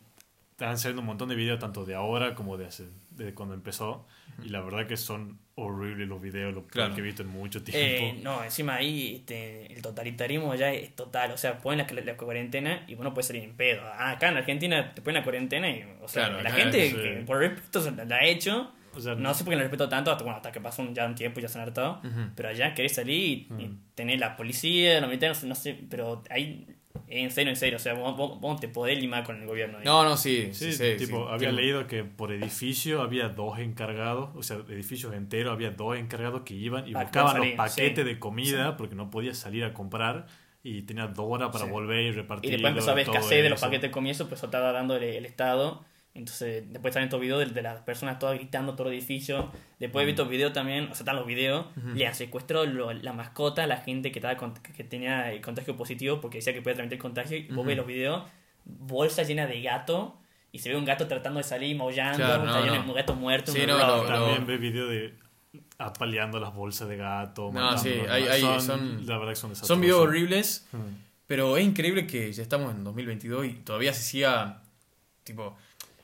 están saliendo un montón de videos, tanto de ahora como de hace, de cuando empezó. Y la verdad que son horribles los videos, lo Claro. que he visto en mucho tiempo. Eh, no, encima ahí este, el totalitarismo ya es total. O sea, ponen la, la cuarentena y uno puede salir en pedo. Ah, acá en Argentina te ponen la cuarentena y, o sea, Claro, la gente sí. que por respeto se la, la ha hecho. O sea, No sé por qué no respeto tanto, hasta, bueno, hasta que pasó un, ya un tiempo y ya se han hartado. Ujú. Pero allá querés salir y, y Mm. tener la policía, los militares, no sé, pero ahí, en serio, en serio, o sea, vos, vos- vos te podés limar con el gobierno. No, no, sí. Sí, sí, sí, tipo, sí. había leído que por edificio había dos encargados, o sea, edificios enteros, había dos encargados que iban y buscaban los paquetes sí. de comida porque no podías salir a comprar y tenía dos horas para Sí. volver y Y repartir. después empezó a escasez de los paquetes de comienzo, pues estaba dando el, el Estado. Entonces, después salen estos videos de, de las personas todas gritando todo el edificio. Después he visto videos también, o sea, están los videos, le han secuestrado lo- la mascota a la gente que estaba con- que tenía el contagio positivo porque decía que podía transmitir el contagio. Y vos Ujú. ves los videos, bolsa llena de gato, y se ve un gato tratando de salir maullando, Claro, no, no. un gato muerto. Sí, no, lo- También ve videos de apaleando las bolsas de gato. No, sí, hay- hay- son- la verdad que son Son videos horribles, Mm. pero es increíble que ya estamos en 2022 y todavía se siga. Tipo.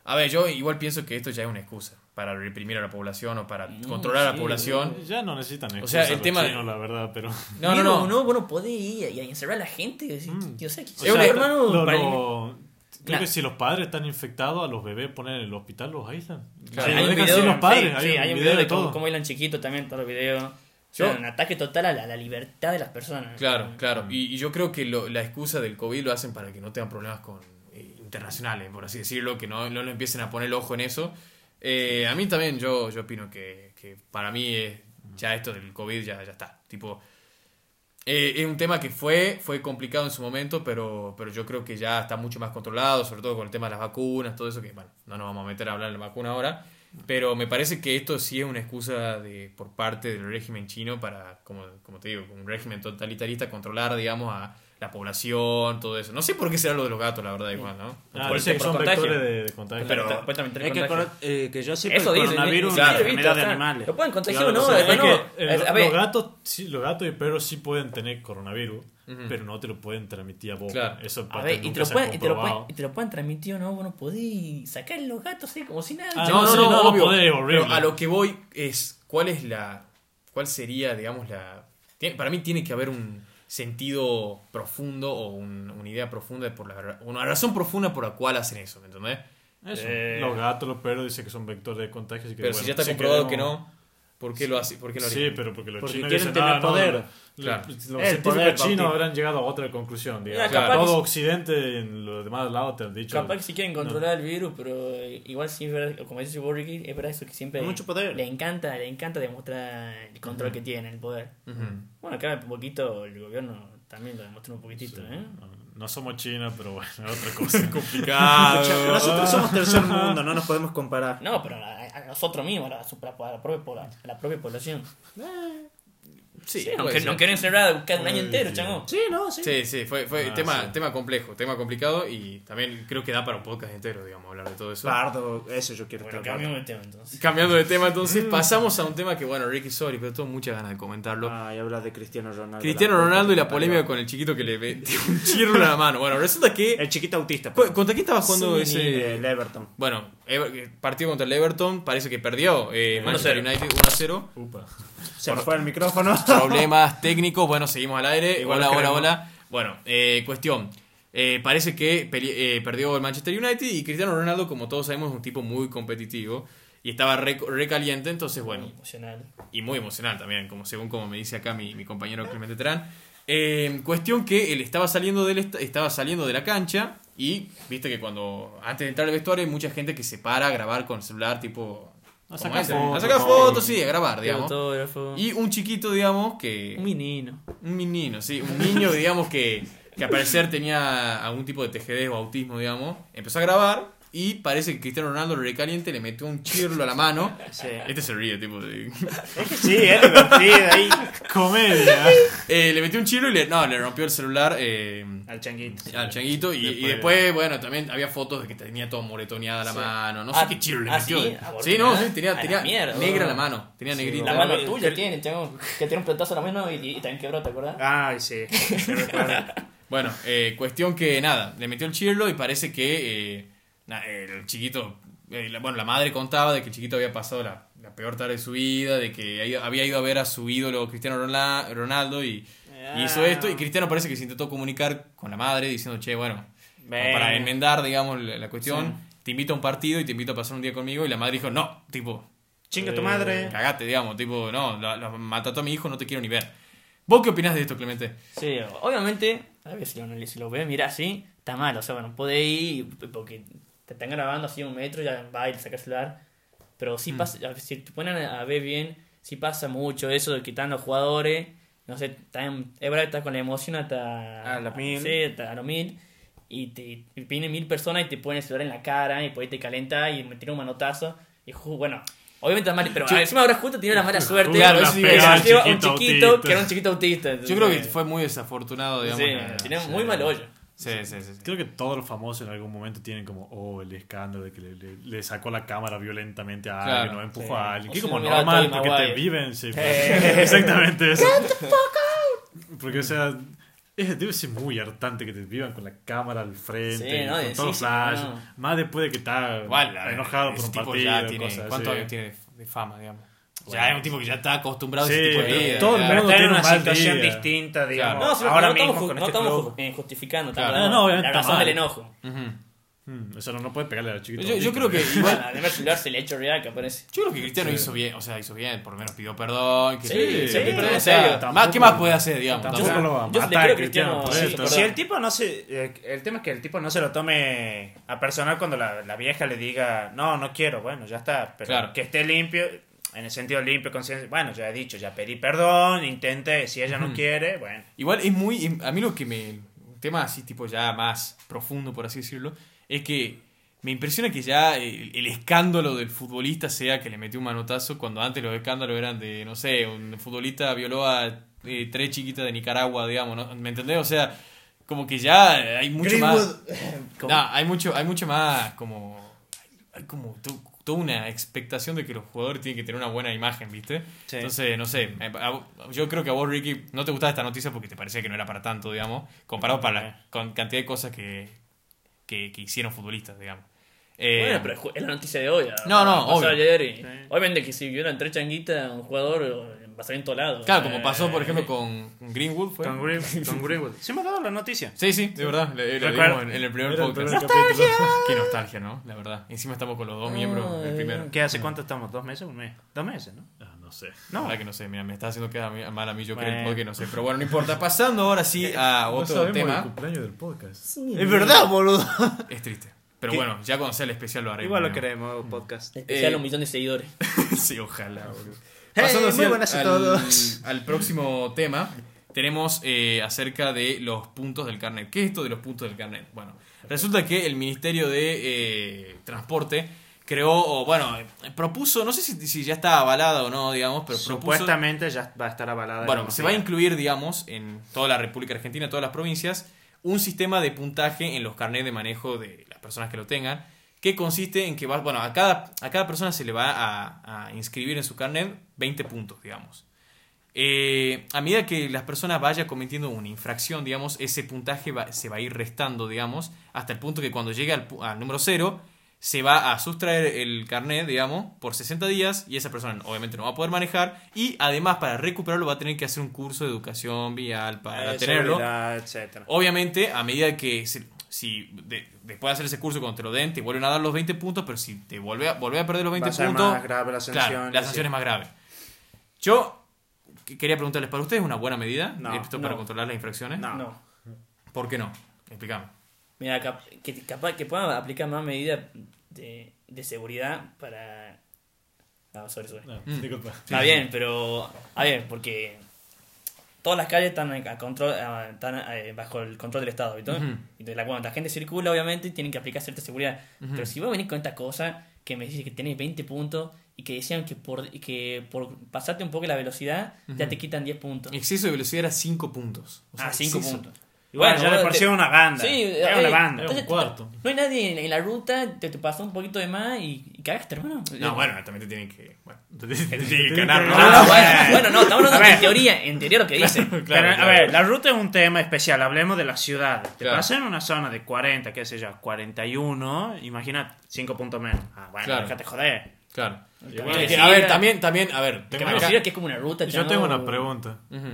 A ver, yo igual pienso que esto ya es una excusa para reprimir a la población o para No, controlar a la sí, población. Ya no necesitan O excusas sea, el tema- chinos, la verdad, pero... No, no, no. no, bueno, podés ir y, encerrar a la gente. Mm. Yo sé, O que sea, hermano, lo- para- lo- creo Nah. que si los padres están infectados, a los bebés ponen en el hospital, los aíslan. Claro. Si hay un video, los padres, sí, hay, sí, un hay un video video de todo. cómo bailan chiquitos también, todos los videos. O sea, un ataque total a la, a la libertad de las personas. Claro, claro. Y, y yo creo que lo- la excusa del COVID lo hacen para que no tengan problemas con eh, internacionales, por así decirlo, que no, no le empiecen a poner el ojo en eso. Eh, a mí también, yo, yo opino que, que para mí ya esto del COVID ya, ya está. Tipo, eh, es un tema que fue, fue complicado en su momento, pero, pero yo creo que ya está mucho más controlado, sobre todo con el tema de las vacunas, todo eso, que bueno, no nos vamos a meter a hablar de la vacuna ahora. Pero me parece que esto sí es una excusa de, por parte del régimen chino para, como, como te digo, un régimen totalitarista, controlar, digamos, a la población, todo eso. No sé por qué será lo de los gatos, la verdad, igual, ¿no? Ah, Por- dice que son contagio. vectores de, de contagio. Pero, Pero- también Es que, contagio. eh, que yo sepa, Eso el dicen, coronavirus es enfermedad O de animales. Lo pueden contagiar o no. O sea, es es que, eh, es- los, gatos, sí, los gatos y perros sí pueden tener coronavirus, pero no te lo pueden transmitir a vos. Claro. Eso A parte ver, y te, lo pueden, y, te lo comprobado. pueden, y te lo pueden transmitir o no, bueno, podés sacar los gatos así como si nada. Ah, no, no, no, no, no, obvio. podés, horrible. Pero a lo que voy es, ¿cuál es la, cuál sería, digamos, la... tiene- para mí tiene que haber un sentido profundo o un- una idea profunda por la una razón profunda por la cual hacen eso, ¿me entendés? Eso. Eh. Los gatos, los perros dicen que son vectores de contagio. así que, Pero bueno, si ya está comprobado queremos- que no, ¿por qué lo hace? ¿Por qué lo Sí, harían? pero porque los Porque chinos quieren dicen, tener "Ah, no, poder". Los, Claro. los El científicos poder, chinos habrán llegado a otra conclusión. digamos. Mira, Todo Occidente en los demás lados te han dicho. Capaz que si quieren controlar el virus, pero eh, igual sí es verdad, como dice Ricky, es verdad eso que siempre Mucho poder. le encanta, le encanta demostrar el control que tiene, el poder. Ujú. Bueno, acá un poquito el gobierno también lo demostró un poquitito, ¿eh? No, no somos China, pero bueno, es otra cosa. Complicado. Nosotros somos tercer mundo, no nos podemos comparar. No, pero a, nosotros mismos, a la, a la propia, a la propia población. Sí, aunque ser. no quieren cerrar cada un año entero, sí. chango. Sí, no, sí. Sí, sí, fue, fue Ah, tema, sí. tema complejo, tema complicado y también creo que da para un podcast entero, digamos, hablar de todo eso. Bardo, eso yo quiero Bueno, cambiamos de tema entonces. Cambiando de tema, entonces pasamos a un tema que, bueno, Ricky, sorry, pero tengo muchas ganas de comentarlo. Ah, y hablas de Cristiano Ronaldo. Cristiano Ronaldo y la polémica con el chiquito que le metió un chirro en la mano. Bueno, resulta que... El chiquito autista. ¿Cu- perdón. ¿Contra quién estaba jugando Sí, ese...? El Everton. Bueno, Ever- partido contra el Everton, parece que perdió eh, Manchester 1-0. United 1-0. Se me fue el micrófono. Problemas técnicos, bueno, seguimos al aire. Igual hola, hola, hola. Bueno, eh, cuestión. Eh, parece que peli- eh, perdió el Manchester United y Cristiano Ronaldo, como todos sabemos, es un tipo muy competitivo y estaba re, re caliente, entonces bueno, Emocional. y muy emocional también, como según como me dice acá mi, mi compañero Clemente Terán. Eh, cuestión que él estaba saliendo, del est- estaba saliendo de la cancha y viste que cuando antes de entrar al vestuario hay mucha gente que se para a grabar con el celular, tipo... A sacar fotos, a sacar fotos, sí, a grabar, digamos. Autógrafo. Y un chiquito, digamos, que... Un menino. Un menino, sí, un niño, digamos, que, que al parecer tenía algún tipo de TGD o autismo, digamos, empezó a grabar y parece que Cristiano Ronaldo recaliente le metió un chirlo a la mano. Sí. Este se ríe, tipo, de- Es que sí, es divertido ahí. Comedia. Eh, le metió un chirlo y le, no, le rompió el celular eh, Al changuito. al changuito y y después, bueno, también había fotos de que tenía todo moretoneada la Sí. mano, no sé Ah, qué chirlo le ah, metió. ¿sí? Sí, no, sí, tenía, la tenía mierda, negra la mano, tenía negrita. La mano tuya tiene, chango. Que tiene un pelotazo a la mano y, y también quebró, ¿te acuerdas? Ay, sí. me recuerdo. Bueno, eh, cuestión que nada, le metió el chirlo y parece que eh, el chiquito, eh, bueno, la madre contaba de que el chiquito había pasado la, la peor tarde de su vida, de que había ido a ver a su ídolo Cristiano Ronaldo y, y hizo Ah. esto. Y Cristiano parece que se intentó comunicar con la madre diciendo, che, bueno, Ven. para enmendar, digamos, la, la cuestión, te invito a un partido y te invito a pasar un día conmigo. Y la madre dijo, no, tipo, Chinga tu Eh, madre. cagate, digamos, tipo, no, la, la- maltrató a mi hijo, no te quiero ni ver. ¿Vos qué opinás de esto, Clemente? Sí, obviamente, a ver si lo, si lo ves, mira así, está mal. O sea, bueno, puede ir porque te están grabando así un metro, ya va y le saca el celular. Pero sí pasa, a ver, si te ponen a ver bien, sí pasa mucho eso de quitando jugadores. No sé, también, es verdad que está con la emoción hasta. A las mil. Sí, hasta a los mil. Y te y vienen mil personas y te ponen el celular en la cara y por ahí te calenta y me tira un manotazo. Y ju- bueno, obviamente mal, pero encima ahora justo tiene la mala suerte. Claro, de eso que iba a se decir, lleva a un chiquito chiquito autista. que era un chiquito autista. Yo creo que entonces- fue muy desafortunado, digamos. Sí, tiene sí. muy mal hoyo. Sí, sí, sí. sí. Creo que todos los famosos en algún momento tienen como, oh, el escándalo de que le, le- le sacó la cámara violentamente a Claro, alguien o empujó sí. a alguien. Que como normal porque te viven. Sí, pues, exactamente eso. Porque, o sea, es, debe ser muy hartante que te vivan con la cámara al frente, Sí, ¿no? con todos los no. Más después de que está ver, enojado por un tipo partido. ya tiene, cosas ¿Cuántos así. años tiene de fama, digamos? Ya Bueno. es un tipo que ya está acostumbrado a Sí, ese tipo de vida. todo el mundo está en tiene una un mal situación día. distinta, digamos. Claro. No, sí, ahora no mismo estamos, con no este estamos club. eh, justificando. Claro. estamos No, no, obviamente la está razón mal. del enojo. Ujú. Mm, eso no, no puede pegarle a los chiquitos. Yo, yo creo que Igual, además el celular se le ha hecho real que aparece. Yo creo que Cristiano Sí. hizo bien, o sea, hizo bien, por lo menos pidió perdón. Que Sí, sí, que- pero o en sea, tampoco- ¿Qué más puede hacer, digamos? Tampoco Tampoco- lo va a yo sí le matar creo a Cristiano Cristiano, sí, Si el tipo no se. eh, El tema es que el tipo no se lo tome a personal cuando la, la vieja le diga, no, no quiero, bueno, ya está. Pero Claro. que esté limpio, en el sentido limpio, conciencia. Bueno, ya he dicho, ya pedí perdón, intente, si ella no quiere, bueno. Igual es muy. A mí lo que me. Un tema así, tipo ya más profundo, por así decirlo, es que me impresiona que ya el, el escándalo del futbolista sea que le metió un manotazo cuando antes los escándalos eran de, no sé, un futbolista violó a eh, tres chiquitas de Nicaragua, digamos, ¿no? ¿me entendés? O sea, como que ya hay mucho más. No, hay mucho, hay mucho más como. Hay como toda una expectación de que los jugadores tienen que tener una buena imagen, ¿viste? Sí. Entonces, no sé. yo creo que a vos, Ricky, no te gustaba esta noticia porque te parecía que no era para tanto, digamos. Comparado para la- con cantidad de cosas que, que, que hicieron futbolistas, digamos. Eh, Bueno, pero es la noticia de hoy. No, no, obvio. ayer y- Sí. Obviamente que si vieran tres changuitas, un jugador va a salir en todo lado. Claro, como pasó, por eh, ejemplo, con Greenwood, ¿fue? Con, Green- con Greenwood. ¿Se me ha dado la noticia? Sí, sí, de verdad. le- Lo vimos en, en el primer Era el podcast. primer capítulo. Qué nostalgia, ¿no? La verdad. Encima estamos con los dos miembros del primero. ¿Qué hace cuánto estamos? ¿Dos meses? ¿Un mes? Dos meses, ¿no? Ah, no sé. La No. verdad que no sé, mira, me está haciendo quedar mal a mí, yo creo que no sé. Pero bueno, no importa. Pasando ahora sí a No otro el tema. cumpleaños del podcast. Es verdad, boludo. Es triste. Pero ¿Qué? bueno, ya cuando sea el especial lo haremos. Igual lo ¿no? queremos, podcast. Especial Eh, un millón de seguidores. sí, ojalá, boludo. Hey, Pasando muy al- buenas a al, todos. al próximo tema, tenemos eh, acerca de los puntos del carnet. ¿Qué es esto de los puntos del carnet? Bueno, resulta que el Ministerio de eh, Transporte creó, o bueno, propuso, no sé si, si ya está avalada o no, digamos, pero propuso... Supuestamente ya va a estar avalada. en Bueno, se va a incluir, digamos, en toda la República Argentina, en todas las provincias, un sistema de puntaje en los carnets de manejo de las personas que lo tengan, que consiste en que bueno, a cada, a cada persona se le va a, a inscribir en su carnet 20 puntos, digamos. Eh, a medida que las personas vayan cometiendo una infracción, digamos, ese puntaje va- se va a ir restando, digamos, hasta el punto que cuando llegue al, número 0, se va a sustraer el carnet, digamos, por 60 días y esa persona obviamente no va a poder manejar y además para recuperarlo va a tener que hacer un curso de educación vial para Eh, tenerlo. etcétera. Obviamente, a medida que se- si de- después de hacer ese curso cuando te lo den, te vuelven a dar los 20 puntos, pero si te vuelve a, vuelve a perder los 20 Va a ser puntos, más grave la sanción. claro, la sanción es más grave. Yo que- quería preguntarles, ¿para ustedes es una buena medida No, esto para controlar las infracciones? No. No. ¿Por qué no? Explícame. Mira, cap- que, capaz que puedan aplicar más medidas de, de seguridad para... No, sorry, sorry. No, Mm. disculpa. Está bien, pero... A ver, porque todas las calles están, a control, a- están eh, bajo el control del Estado. Entonces, la, cuando la gente circula, obviamente, tienen que aplicar cierta seguridad. Pero si vos venís con esta cosa que me dices que tenés 20 puntos y que decían que por, que por pasarte un poco la velocidad ya te quitan 10 puntos. Exceso de velocidad era 5 puntos. O sea, ah, 5 exceso. puntos. Igual, ya de por sí una banda. Sí, es a una banda. Es un entonces, cuarto. No hay nadie en, la ruta, te, te pasó un poquito de más y, y cagaste, hermano. No, bueno, también te tienen que. Bueno, te tienen Te que tienen que ganar, ¿no? Ah, Ah, bueno, bueno. bueno, no, estamos hablando en teoría, en teoría lo que dice. Claro, Pero, claro. a ver, la ruta es un tema especial. Hablemos de la ciudad. Te Claro. pasas en una zona de 40, qué sé yo, 41, imagina 5 puntos menos. Ah, bueno, Claro. déjate joder. Claro. Que, sí, a ver, era- también, también, a ver. Que Tengo me acá- que es como una ruta, Yo tengo una pregunta. Ujú.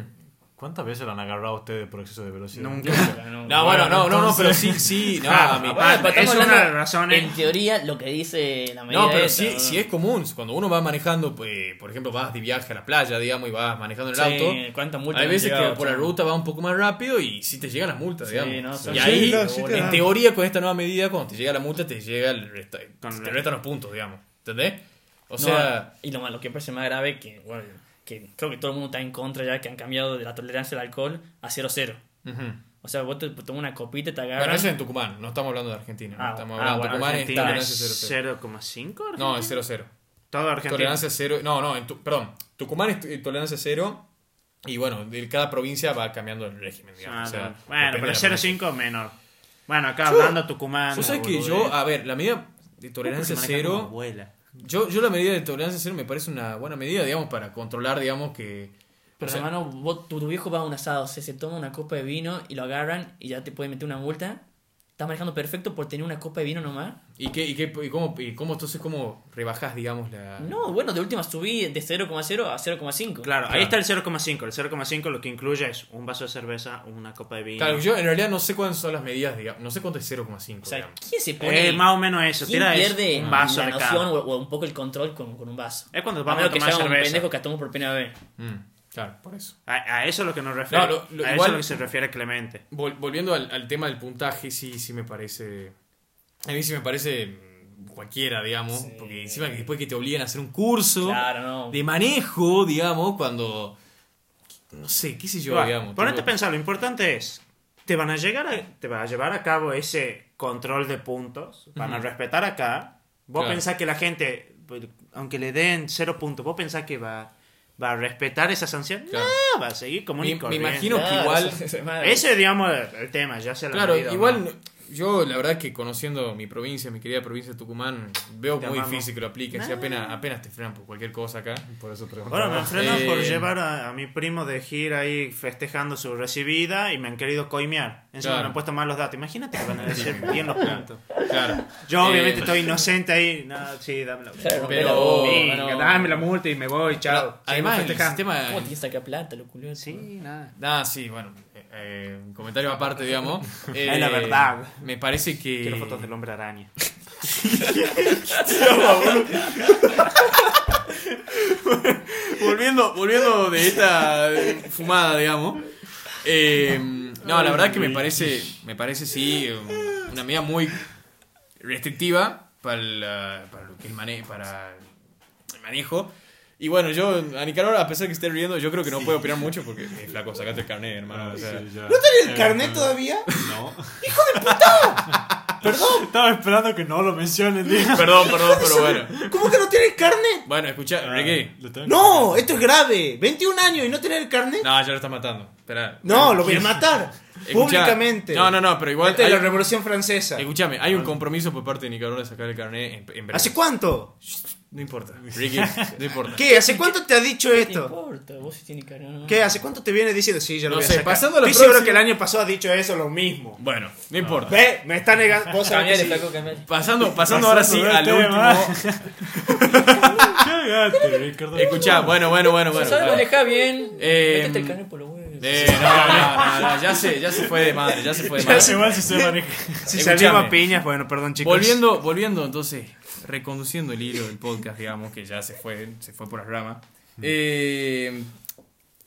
¿Cuántas veces lo han agarrado a ustedes por exceso de velocidad? Nunca. No, No, bueno, no, no, no, pero sí, sí, no, Claro, a mí- aparte, pero estamos es una hablando de las razones- En teoría, lo que dice la medida No, pero sí, ¿no? sí es común. Cuando uno va manejando, pues, por ejemplo, vas de viaje a la playa, digamos, y vas manejando el Sí, auto. ¿cuántas multas Hay veces que por la ruta va un poco más rápido y sí te llegan las multas, Sí, digamos. no, son- y Sí, ahí, no, sí te en teoría, con esta nueva medida, cuando te llega la multa, te llega el resta- te restan los puntos, digamos. ¿Entendés? O No, sea, y lo, más- lo que parece más grave que, bueno, creo que todo el mundo está en contra ya, que han cambiado de la tolerancia al alcohol a 0-0. O sea, vos te tomas una copita y te agarras. Bueno, eso es en Tucumán, no estamos hablando de Argentina. No estamos ah, hablando de bueno, Tucumán es tolerancia 0,5? No, es 0-0. Todo Argentina. Tolerancia 0. No, no, en tu, perdón. Tucumán es eh, tolerancia 0. Y bueno, de cada provincia va cambiando el régimen, digamos. Ah, o sea, bueno, pero 0,5 menor. Bueno, acá yo, hablando Tucumán. Vos sabés que yo, a ver, la medida de tolerancia 0. Yo, yo la medida de tolerancia cero me parece una buena medida, digamos, para controlar, digamos, que. Pero o sea, hermano, vos- tu, tu viejo va a un asado, se, se toma una copa de vino y lo agarran y ya te pueden meter una multa. Estás manejando perfecto por tener una copa de vino nomás. ¿Y, qué, y, qué, y, cómo, y cómo entonces cómo rebajás, digamos, la. No, bueno, de última subí de 0,0 a 0,5. Claro, Claro. ahí está el 0,5. El 0,5 lo que incluye es un vaso de cerveza, una copa de vino. Claro, yo en realidad no sé cuáles son las medidas, digamos. No sé cuánto es 0,5, O sea, digamos. ¿quién se pone? Eh, más o menos eso. ¿Quién Tira es pierde un vaso la de noción o, o un poco el control con, con un vaso? Es cuando vamos a que tomar sea un pendejo que tomó por primera vez. Mm, claro, por eso. A, a eso es lo que nos refiere. No, lo- lo- a eso igual- es lo que se refiere Clemente. Vol- volviendo al, al tema del puntaje, sí, sí me parece. A mí sí me parece mm, cualquiera, digamos. Sí. Porque encima que después que te obligan a hacer un curso Claro, no. de manejo, digamos, cuando. No sé, qué sé yo, Va, digamos. Ponete a pensar, lo importante es, te van a llegar a, te va a llevar a cabo ese control de puntos, van a respetar acá. Vos Claro. pensás que la gente, aunque le den cero puntos, vos pensás que va, va a respetar esa sanción. Claro. No, va a seguir como un me imagino que igual-. Ese, digamos, el, el tema, ya se lo Claro, igual yo la verdad que conociendo mi provincia, mi querida provincia de Tucumán, veo Te muy amamos. difícil que lo apliquen. Si Nah. apenas, apenas te frenan por cualquier cosa acá. Por eso pregunto. Bueno, me enfrentan Eh, por llevar a, a mi primo de gira ahí festejando su recibida y me han querido coimear. Encima Claro. me han puesto mal los datos. Imagínate que van a decir bien los puntos. Claro. Yo obviamente Eh, estoy inocente ahí. No, sí, dame la Claro, Pero- Venga, no. dame la multa y me voy, chao. Además, Seguimos el sistema. ¿Cómo tienes que sacar plata, lo culiao? Sí, nada. Ah, sí, bueno. Eh, eh, comentario aparte, digamos. Es la verdad. Me parece que. Quiero fotos del hombre araña. volviendo, volviendo de esta fumada, digamos. eh, no, la verdad que me parece, me parece sí, una medida muy restrictiva para, la- para lo que es mane- para el manejo. Y bueno, yo, a Nicaragua, a pesar de que esté riendo, yo creo que no puedo opinar mucho porque, eh, flaco, sacate el carnet, hermano. Ah, o sea, sí, ya. ¿No tenés el Eh, carnet eh, todavía? No. Perdón, Estaba esperando que no lo mencionen. digo. Perdón, perdón, pero bueno. ¿cómo que no tienes carnet? Bueno, escucha, Ricky. Tengo que- No, esto es grave. 21 años y no tener el carnet. No, ya lo está matando. Espera. No, lo voy a matar. Públicamente. No, no, no, pero igual. Esta es la Revolución Francesa. Escúchame, hay un compromiso por parte de Nicaragua de sacar el carnet en, en breve. ¿Hace cuánto? No importa, Ricky, no importa. ¿Qué? ¿Hace cuánto te ha dicho No esto? importa, vos sí tienes cara. ¿no? ¿Qué? ¿Hace cuánto te viene diciendo? Sí, ya lo No voy a sé, sacar. pasando a Estoy seguro que el año pasado ha dicho eso lo mismo. Bueno, no importa. Ve, me está negando. Vos sabés que Cambiale, sí. flaco, cambiale. Pasando, pasando ahora sí Pasando al del último. Cagate, Ricardo. Escuchá, bueno, bueno, bueno, bueno. ¿Sabes manejar bien? Eh, Métete el carnet por los huevos. Eh, no, no, no, no, ya se, ya se fue de madre, ya se fue de Ya madre. se igual si se maneja. Si salimos a piñas, bueno, perdón, chicos. Volviendo, volviendo entonces, reconduciendo el hilo del podcast, digamos, que ya se fue, se fue por las ramas. Eh,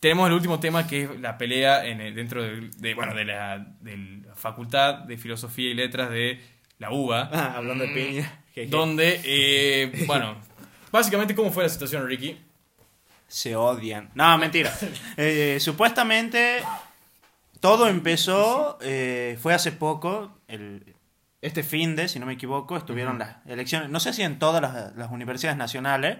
tenemos el último tema que es la pelea en el- dentro del- de, bueno, de, la, de la Facultad de Filosofía y Letras de la UBA, Ah, hablando de piñas. Jeje. donde, eh, bueno, básicamente, ¿cómo fue la situación, Ricky? Se odian. No, mentira. Eh, supuestamente todo empezó, eh, fue hace poco, el, este fin de, si no me equivoco, estuvieron las elecciones, no sé si en todas las, las universidades nacionales,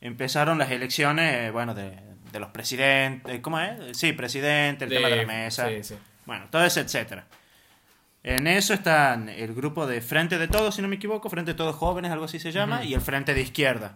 empezaron las elecciones, eh, bueno, de, de los presidentes, ¿cómo es? Sí, presidente, el tema de la mesa. Sí, sí. Bueno, todo eso, etcétera. En eso están el grupo de Frente de Todos, si no me equivoco, Frente de Todos Jóvenes, algo así se llama, y el Frente de Izquierda.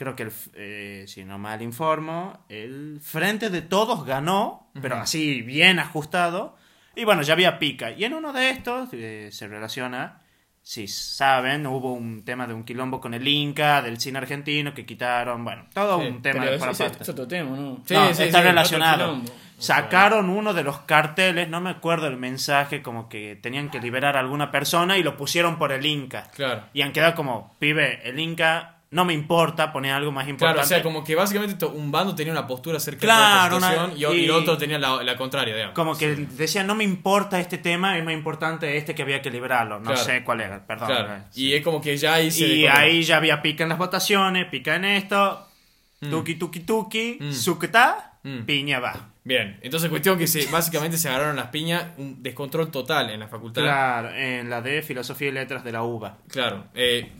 Creo que, el, eh, si no mal informo, el Frente de Todos ganó, pero Ujú. así bien ajustado. Y bueno, ya había pica. Y en uno de estos eh, se relaciona, si saben, hubo un tema de un quilombo con el Inca, del cine argentino, que quitaron, bueno, todo Sí, un tema Pero de parte. es otro tema, ¿no? Sí, No, sí, está relacionado. Sacaron uno de los carteles, no me acuerdo el mensaje, como que tenían que liberar a alguna persona y lo pusieron por el Inca. Claro. Y han quedado como, pibe, el Inca no me importa, poner algo más importante. Claro, o sea, como que básicamente un bando tenía una postura acerca Claro, de la una- y, o- y y- otro tenía la, la contraria, digamos. Como que decían, no me importa este tema, es más importante este que había que liberarlo. No Claro. sé cuál era, perdón. Claro. Eh, Y es como que ya ahí se... Y ahí ya había pica en las votaciones, pica en esto, Mm. tuki tuki tuki, Mm. sucta, Mm. piña va. Bien, entonces cuestión que se, básicamente se agarraron las piñas, un descontrol total en la facultad. Claro, en la de Filosofía y Letras de la UBA. Claro. eh,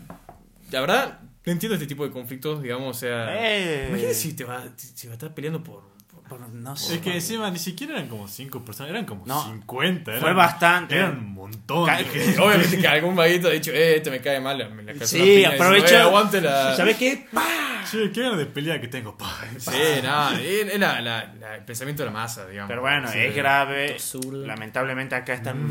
la verdad, no entiendo este tipo de conflictos, digamos, o sea... Eh. Imagínate si te va, si va a estar peleando por... por- Por- no sé. Es que encima ni siquiera eran como 5 personas, eran como No. 50. Eran, Fue bastante. Eran un montón. Ca- de gente. Obviamente que algún vaguito ha dicho, eh, este me cae mal, me la Sí, una piña", y dice, aprovecha- "Eh, aguante la... ¿Sabes qué? ¡Pah! Che, qué ganas de pelea que tengo. pa. Sí, nada, es es la- la- la- el pensamiento de la masa, digamos. Pero bueno, Sí. es grave. Lamentablemente acá están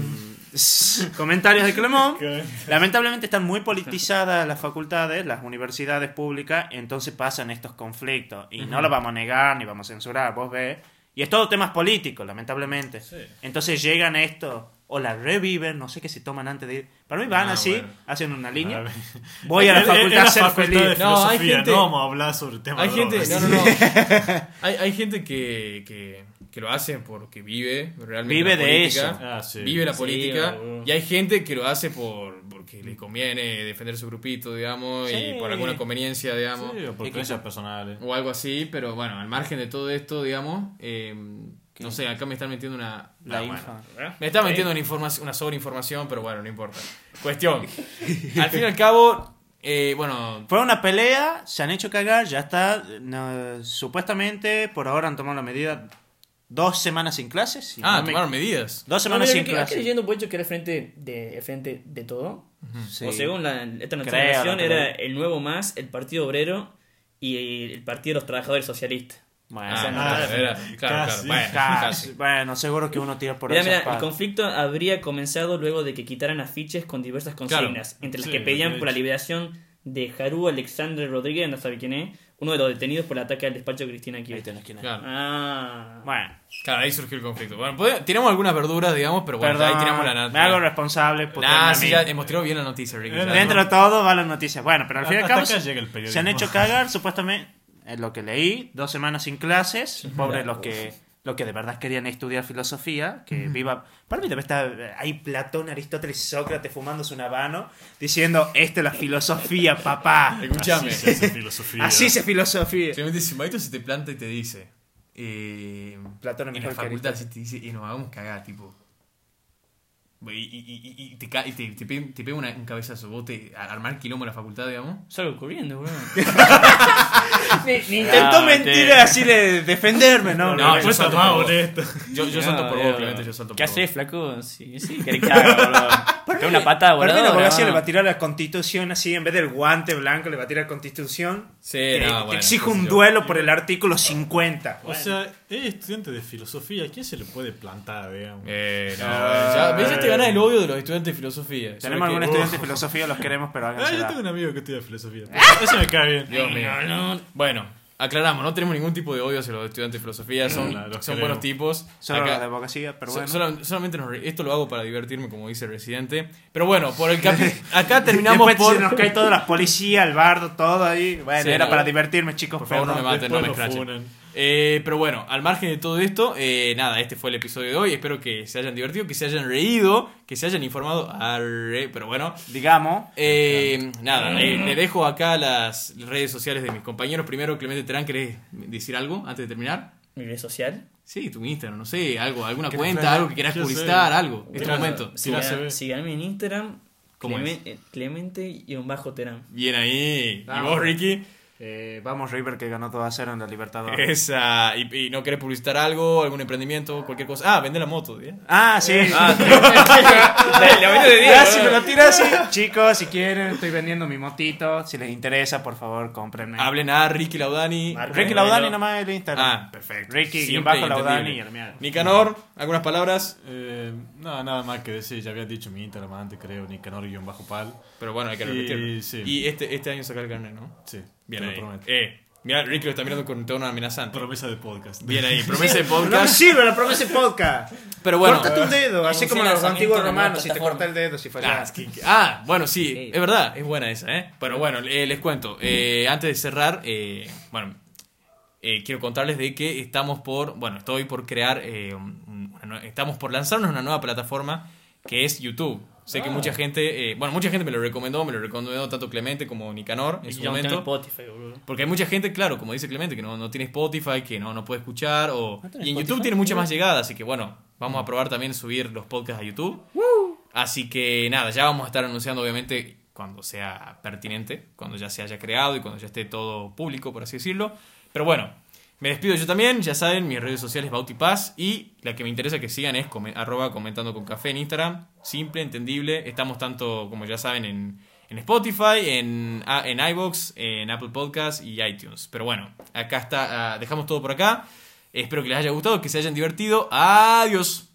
comentarios de Clemón. Lamentablemente están muy politizadas las facultades, las universidades públicas, entonces pasan estos conflictos. Y no lo vamos a negar ni vamos a censurar, vos ves. Y es todo temas políticos, lamentablemente. Sí. Entonces llegan estos, o la reviven, no sé qué se toman antes de ir. Para mí van Ah, así, bueno. hacen una línea. Voy a la facultad a ser facultad feliz. de No, hay filosofía, gente- no vamos a hablar sobre temas Hay gente, no, no, no. hay, hay gente que, que, que lo hace porque vive realmente Vive la de política, eso. Ah, sí. vive la Sí, política y hay gente que lo hace por porque le conviene defender su grupito, digamos, Sí. y por alguna conveniencia, digamos, Sí, o por creencias personales. o algo así, pero bueno, al margen de todo esto, digamos, eh, no sé, acá me están metiendo una... La infa. bueno. Me está metiendo una, información, una sobreinformación, pero bueno, no importa. Cuestión. Al fin y al cabo, eh, bueno, Fue una pelea, se han hecho cagar, ya está. no, supuestamente, por ahora han tomado la medida dos semanas sin clases. si ah, no me- tomaron medidas. Dos semanas sin que- clases. leyendo por hecho que era el frente de, frente de todo. Sí. O según la, esta nacionalización era el Nuevo Más, el Partido Obrero y el Partido de los Trabajadores Socialistas. Bueno, Ah, O sea, no, claro, era- claro, bueno, casi. casi. Bueno, seguro que uno tira por Mira, esas mira, el conflicto habría comenzado luego de que quitaran afiches con diversas consignas, entre las Sí, que pedían por la liberación de Haru Alexander Rodríguez, no sabe quién es, uno de los detenidos por el ataque al despacho de Cristina Ahí Kirchner. tenés que ir. Claro. Ah. Bueno, Claro, ahí surgió el conflicto. Bueno, podemos- tiramos algunas verduras, digamos, pero bueno, perdón, ahí tiramos la nota. me hago responsable. por Nah, tenerme a sí, ya hemos tirado bien la noticia, Ricky. Dentro de todo va la noticia. Bueno, pero al fin y al cabo se, han hecho cagar, supuestamente, es lo que leí, dos semanas sin clases. Pobres los que, los que de verdad querían estudiar filosofía, que viva... Para mí debe estar ahí Platón, Aristóteles y Sócrates fumándose un habano, diciendo, esta es la filosofía, papá. Escuchame. Así se hace filosofía. Así se filosofía. Simplemente si Maito se te planta y te dice. Eh, Platón es en mejor la facultad, si te dice, y nos hagamos cagar, tipo. Y, y- y- y te, ca- y te, te pe- te pega una- un cabezazo. Vos te armar quilombo en la facultad, digamos. Salgo corriendo, bro. Intentó Ah, mentir así de defenderme, ¿no? No, yo salto más por vos. honesto. Yo, yo No, salto por vos. Clemente, yo salto por ¿Qué haces, flaco? Sí, sí, que haga, Te una patada Para mí la voladora. abogacía le va a tirar la constitución así, en vez del guante blanco le va a tirar constitución. Sí, te, no, te bueno, sé un duelo por el artículo 50. O sea, es estudiante de filosofía. ¿A quién se le puede plantar, digamos? Eh, no, Ah, ya, ves, ya eh. te ganas el odio de los estudiantes de filosofía. Tenemos algún que- estudiante de filosofía, los queremos, pero Ah, yo tengo un amigo que estudia filosofía. Ese me cae bien. Dios mío. No, no. Bueno, aclaramos, no tenemos ningún tipo de odio hacia los estudiantes de filosofía, son, Claro, los son queremos. buenos tipos. Solo Acá- la de abogacía, pero so- bueno. sola- solamente nos esto lo hago para divertirme, como dice el residente. Pero bueno, por el capi- acá terminamos Después por. se nos cae todas las policías, el bardo, todo ahí. Bueno, Sí, era no. para divertirme, chicos. Por favor, no me maten, no me escrachen. Eh, pero bueno, al margen de todo esto, eh, nada, este fue el episodio de hoy. Espero que se hayan divertido, que se hayan reído, que se hayan informado. Arre, pero bueno, Digamos. Eh, nada, le, le dejo acá las redes sociales de mis compañeros. Primero, Clemente Terán, ¿querés decir algo antes de terminar? Mi red social. Sí, tu Instagram, no sé, algo, alguna ¿Qué cuenta, fue? algo que quieras sé. publicitar, algo. Este Mira, momento. Síganme en Instagram. ¿Cómo Clemen- eh, Clemente y un bajo terán. Bien ahí. ¿Y Vamos. vos, Ricky? Eh, vamos, River, que ganó todo a cero en la Libertadores. Esa. ¿Y, y no querés publicitar algo, algún emprendimiento, cualquier cosa? Ah, vende la moto, ¿eh? Ah, sí. Ah, La- de día, Ya, si me lo tiras así. Chicos, si quieren, estoy vendiendo mi motito. Si les interesa, por favor, cómprenme. Hablen a Ricky Laudani. Marco. Ricky Laudani nomás el Instagram. Ah, perfecto. Ricky, Siempre bajo Laudani y el. Nicanor, ¿algunas palabras? Eh, nada, nada más que decir. Ya había dicho mi Instagram antes, creo. Nicanor-pal. Pero bueno, hay que Y- repetirlo. sí. Y este, este año sacar el carnet, ¿no? Sí, Bien ahí. Eh, mira, Ricky lo está mirando con tono amenazante. Promesa de podcast. Bien ahí, promesa de No me podcast. sirve la promesa de podcast. Pero bueno. Córtate un dedo, así como los antiguos romanos, si te corta el dedo, si Ah, fallas. que- ah, bueno, sí, Sí. es verdad, es buena esa, ¿eh? Pero bueno, eh, les cuento. eh, antes de cerrar, eh, bueno, eh, quiero contarles de que estamos por, bueno, estoy por crear, eh, un- estamos por lanzarnos una nueva plataforma que es YouTube. Sé que mucha gente, eh, bueno, mucha gente me lo recomendó, me lo recomendó tanto Clemente como Nicanor en Y su yo no tengo momento. Spotify, boludo. Porque hay mucha gente, claro, como dice Clemente, que no, no tiene Spotify, que no, no puede escuchar. O... ¿No tenés Y en Spotify? YouTube tiene mucha más llegada, así que bueno, vamos a probar también subir los podcasts a YouTube. Así que nada, ya vamos a estar anunciando obviamente cuando sea pertinente, cuando ya se haya creado y cuando ya esté todo público, por así decirlo. Pero bueno, me despido yo también, ya saben, mis redes sociales Bautipaz y la que me interesa que sigan es come- arroba comentando con café en Instagram, simple, entendible, estamos tanto como ya saben en, en Spotify, en, ah, en iVoox, en Apple Podcasts y iTunes. Pero bueno, acá está, ah, dejamos todo por acá, espero que les haya gustado, que se hayan divertido, adiós.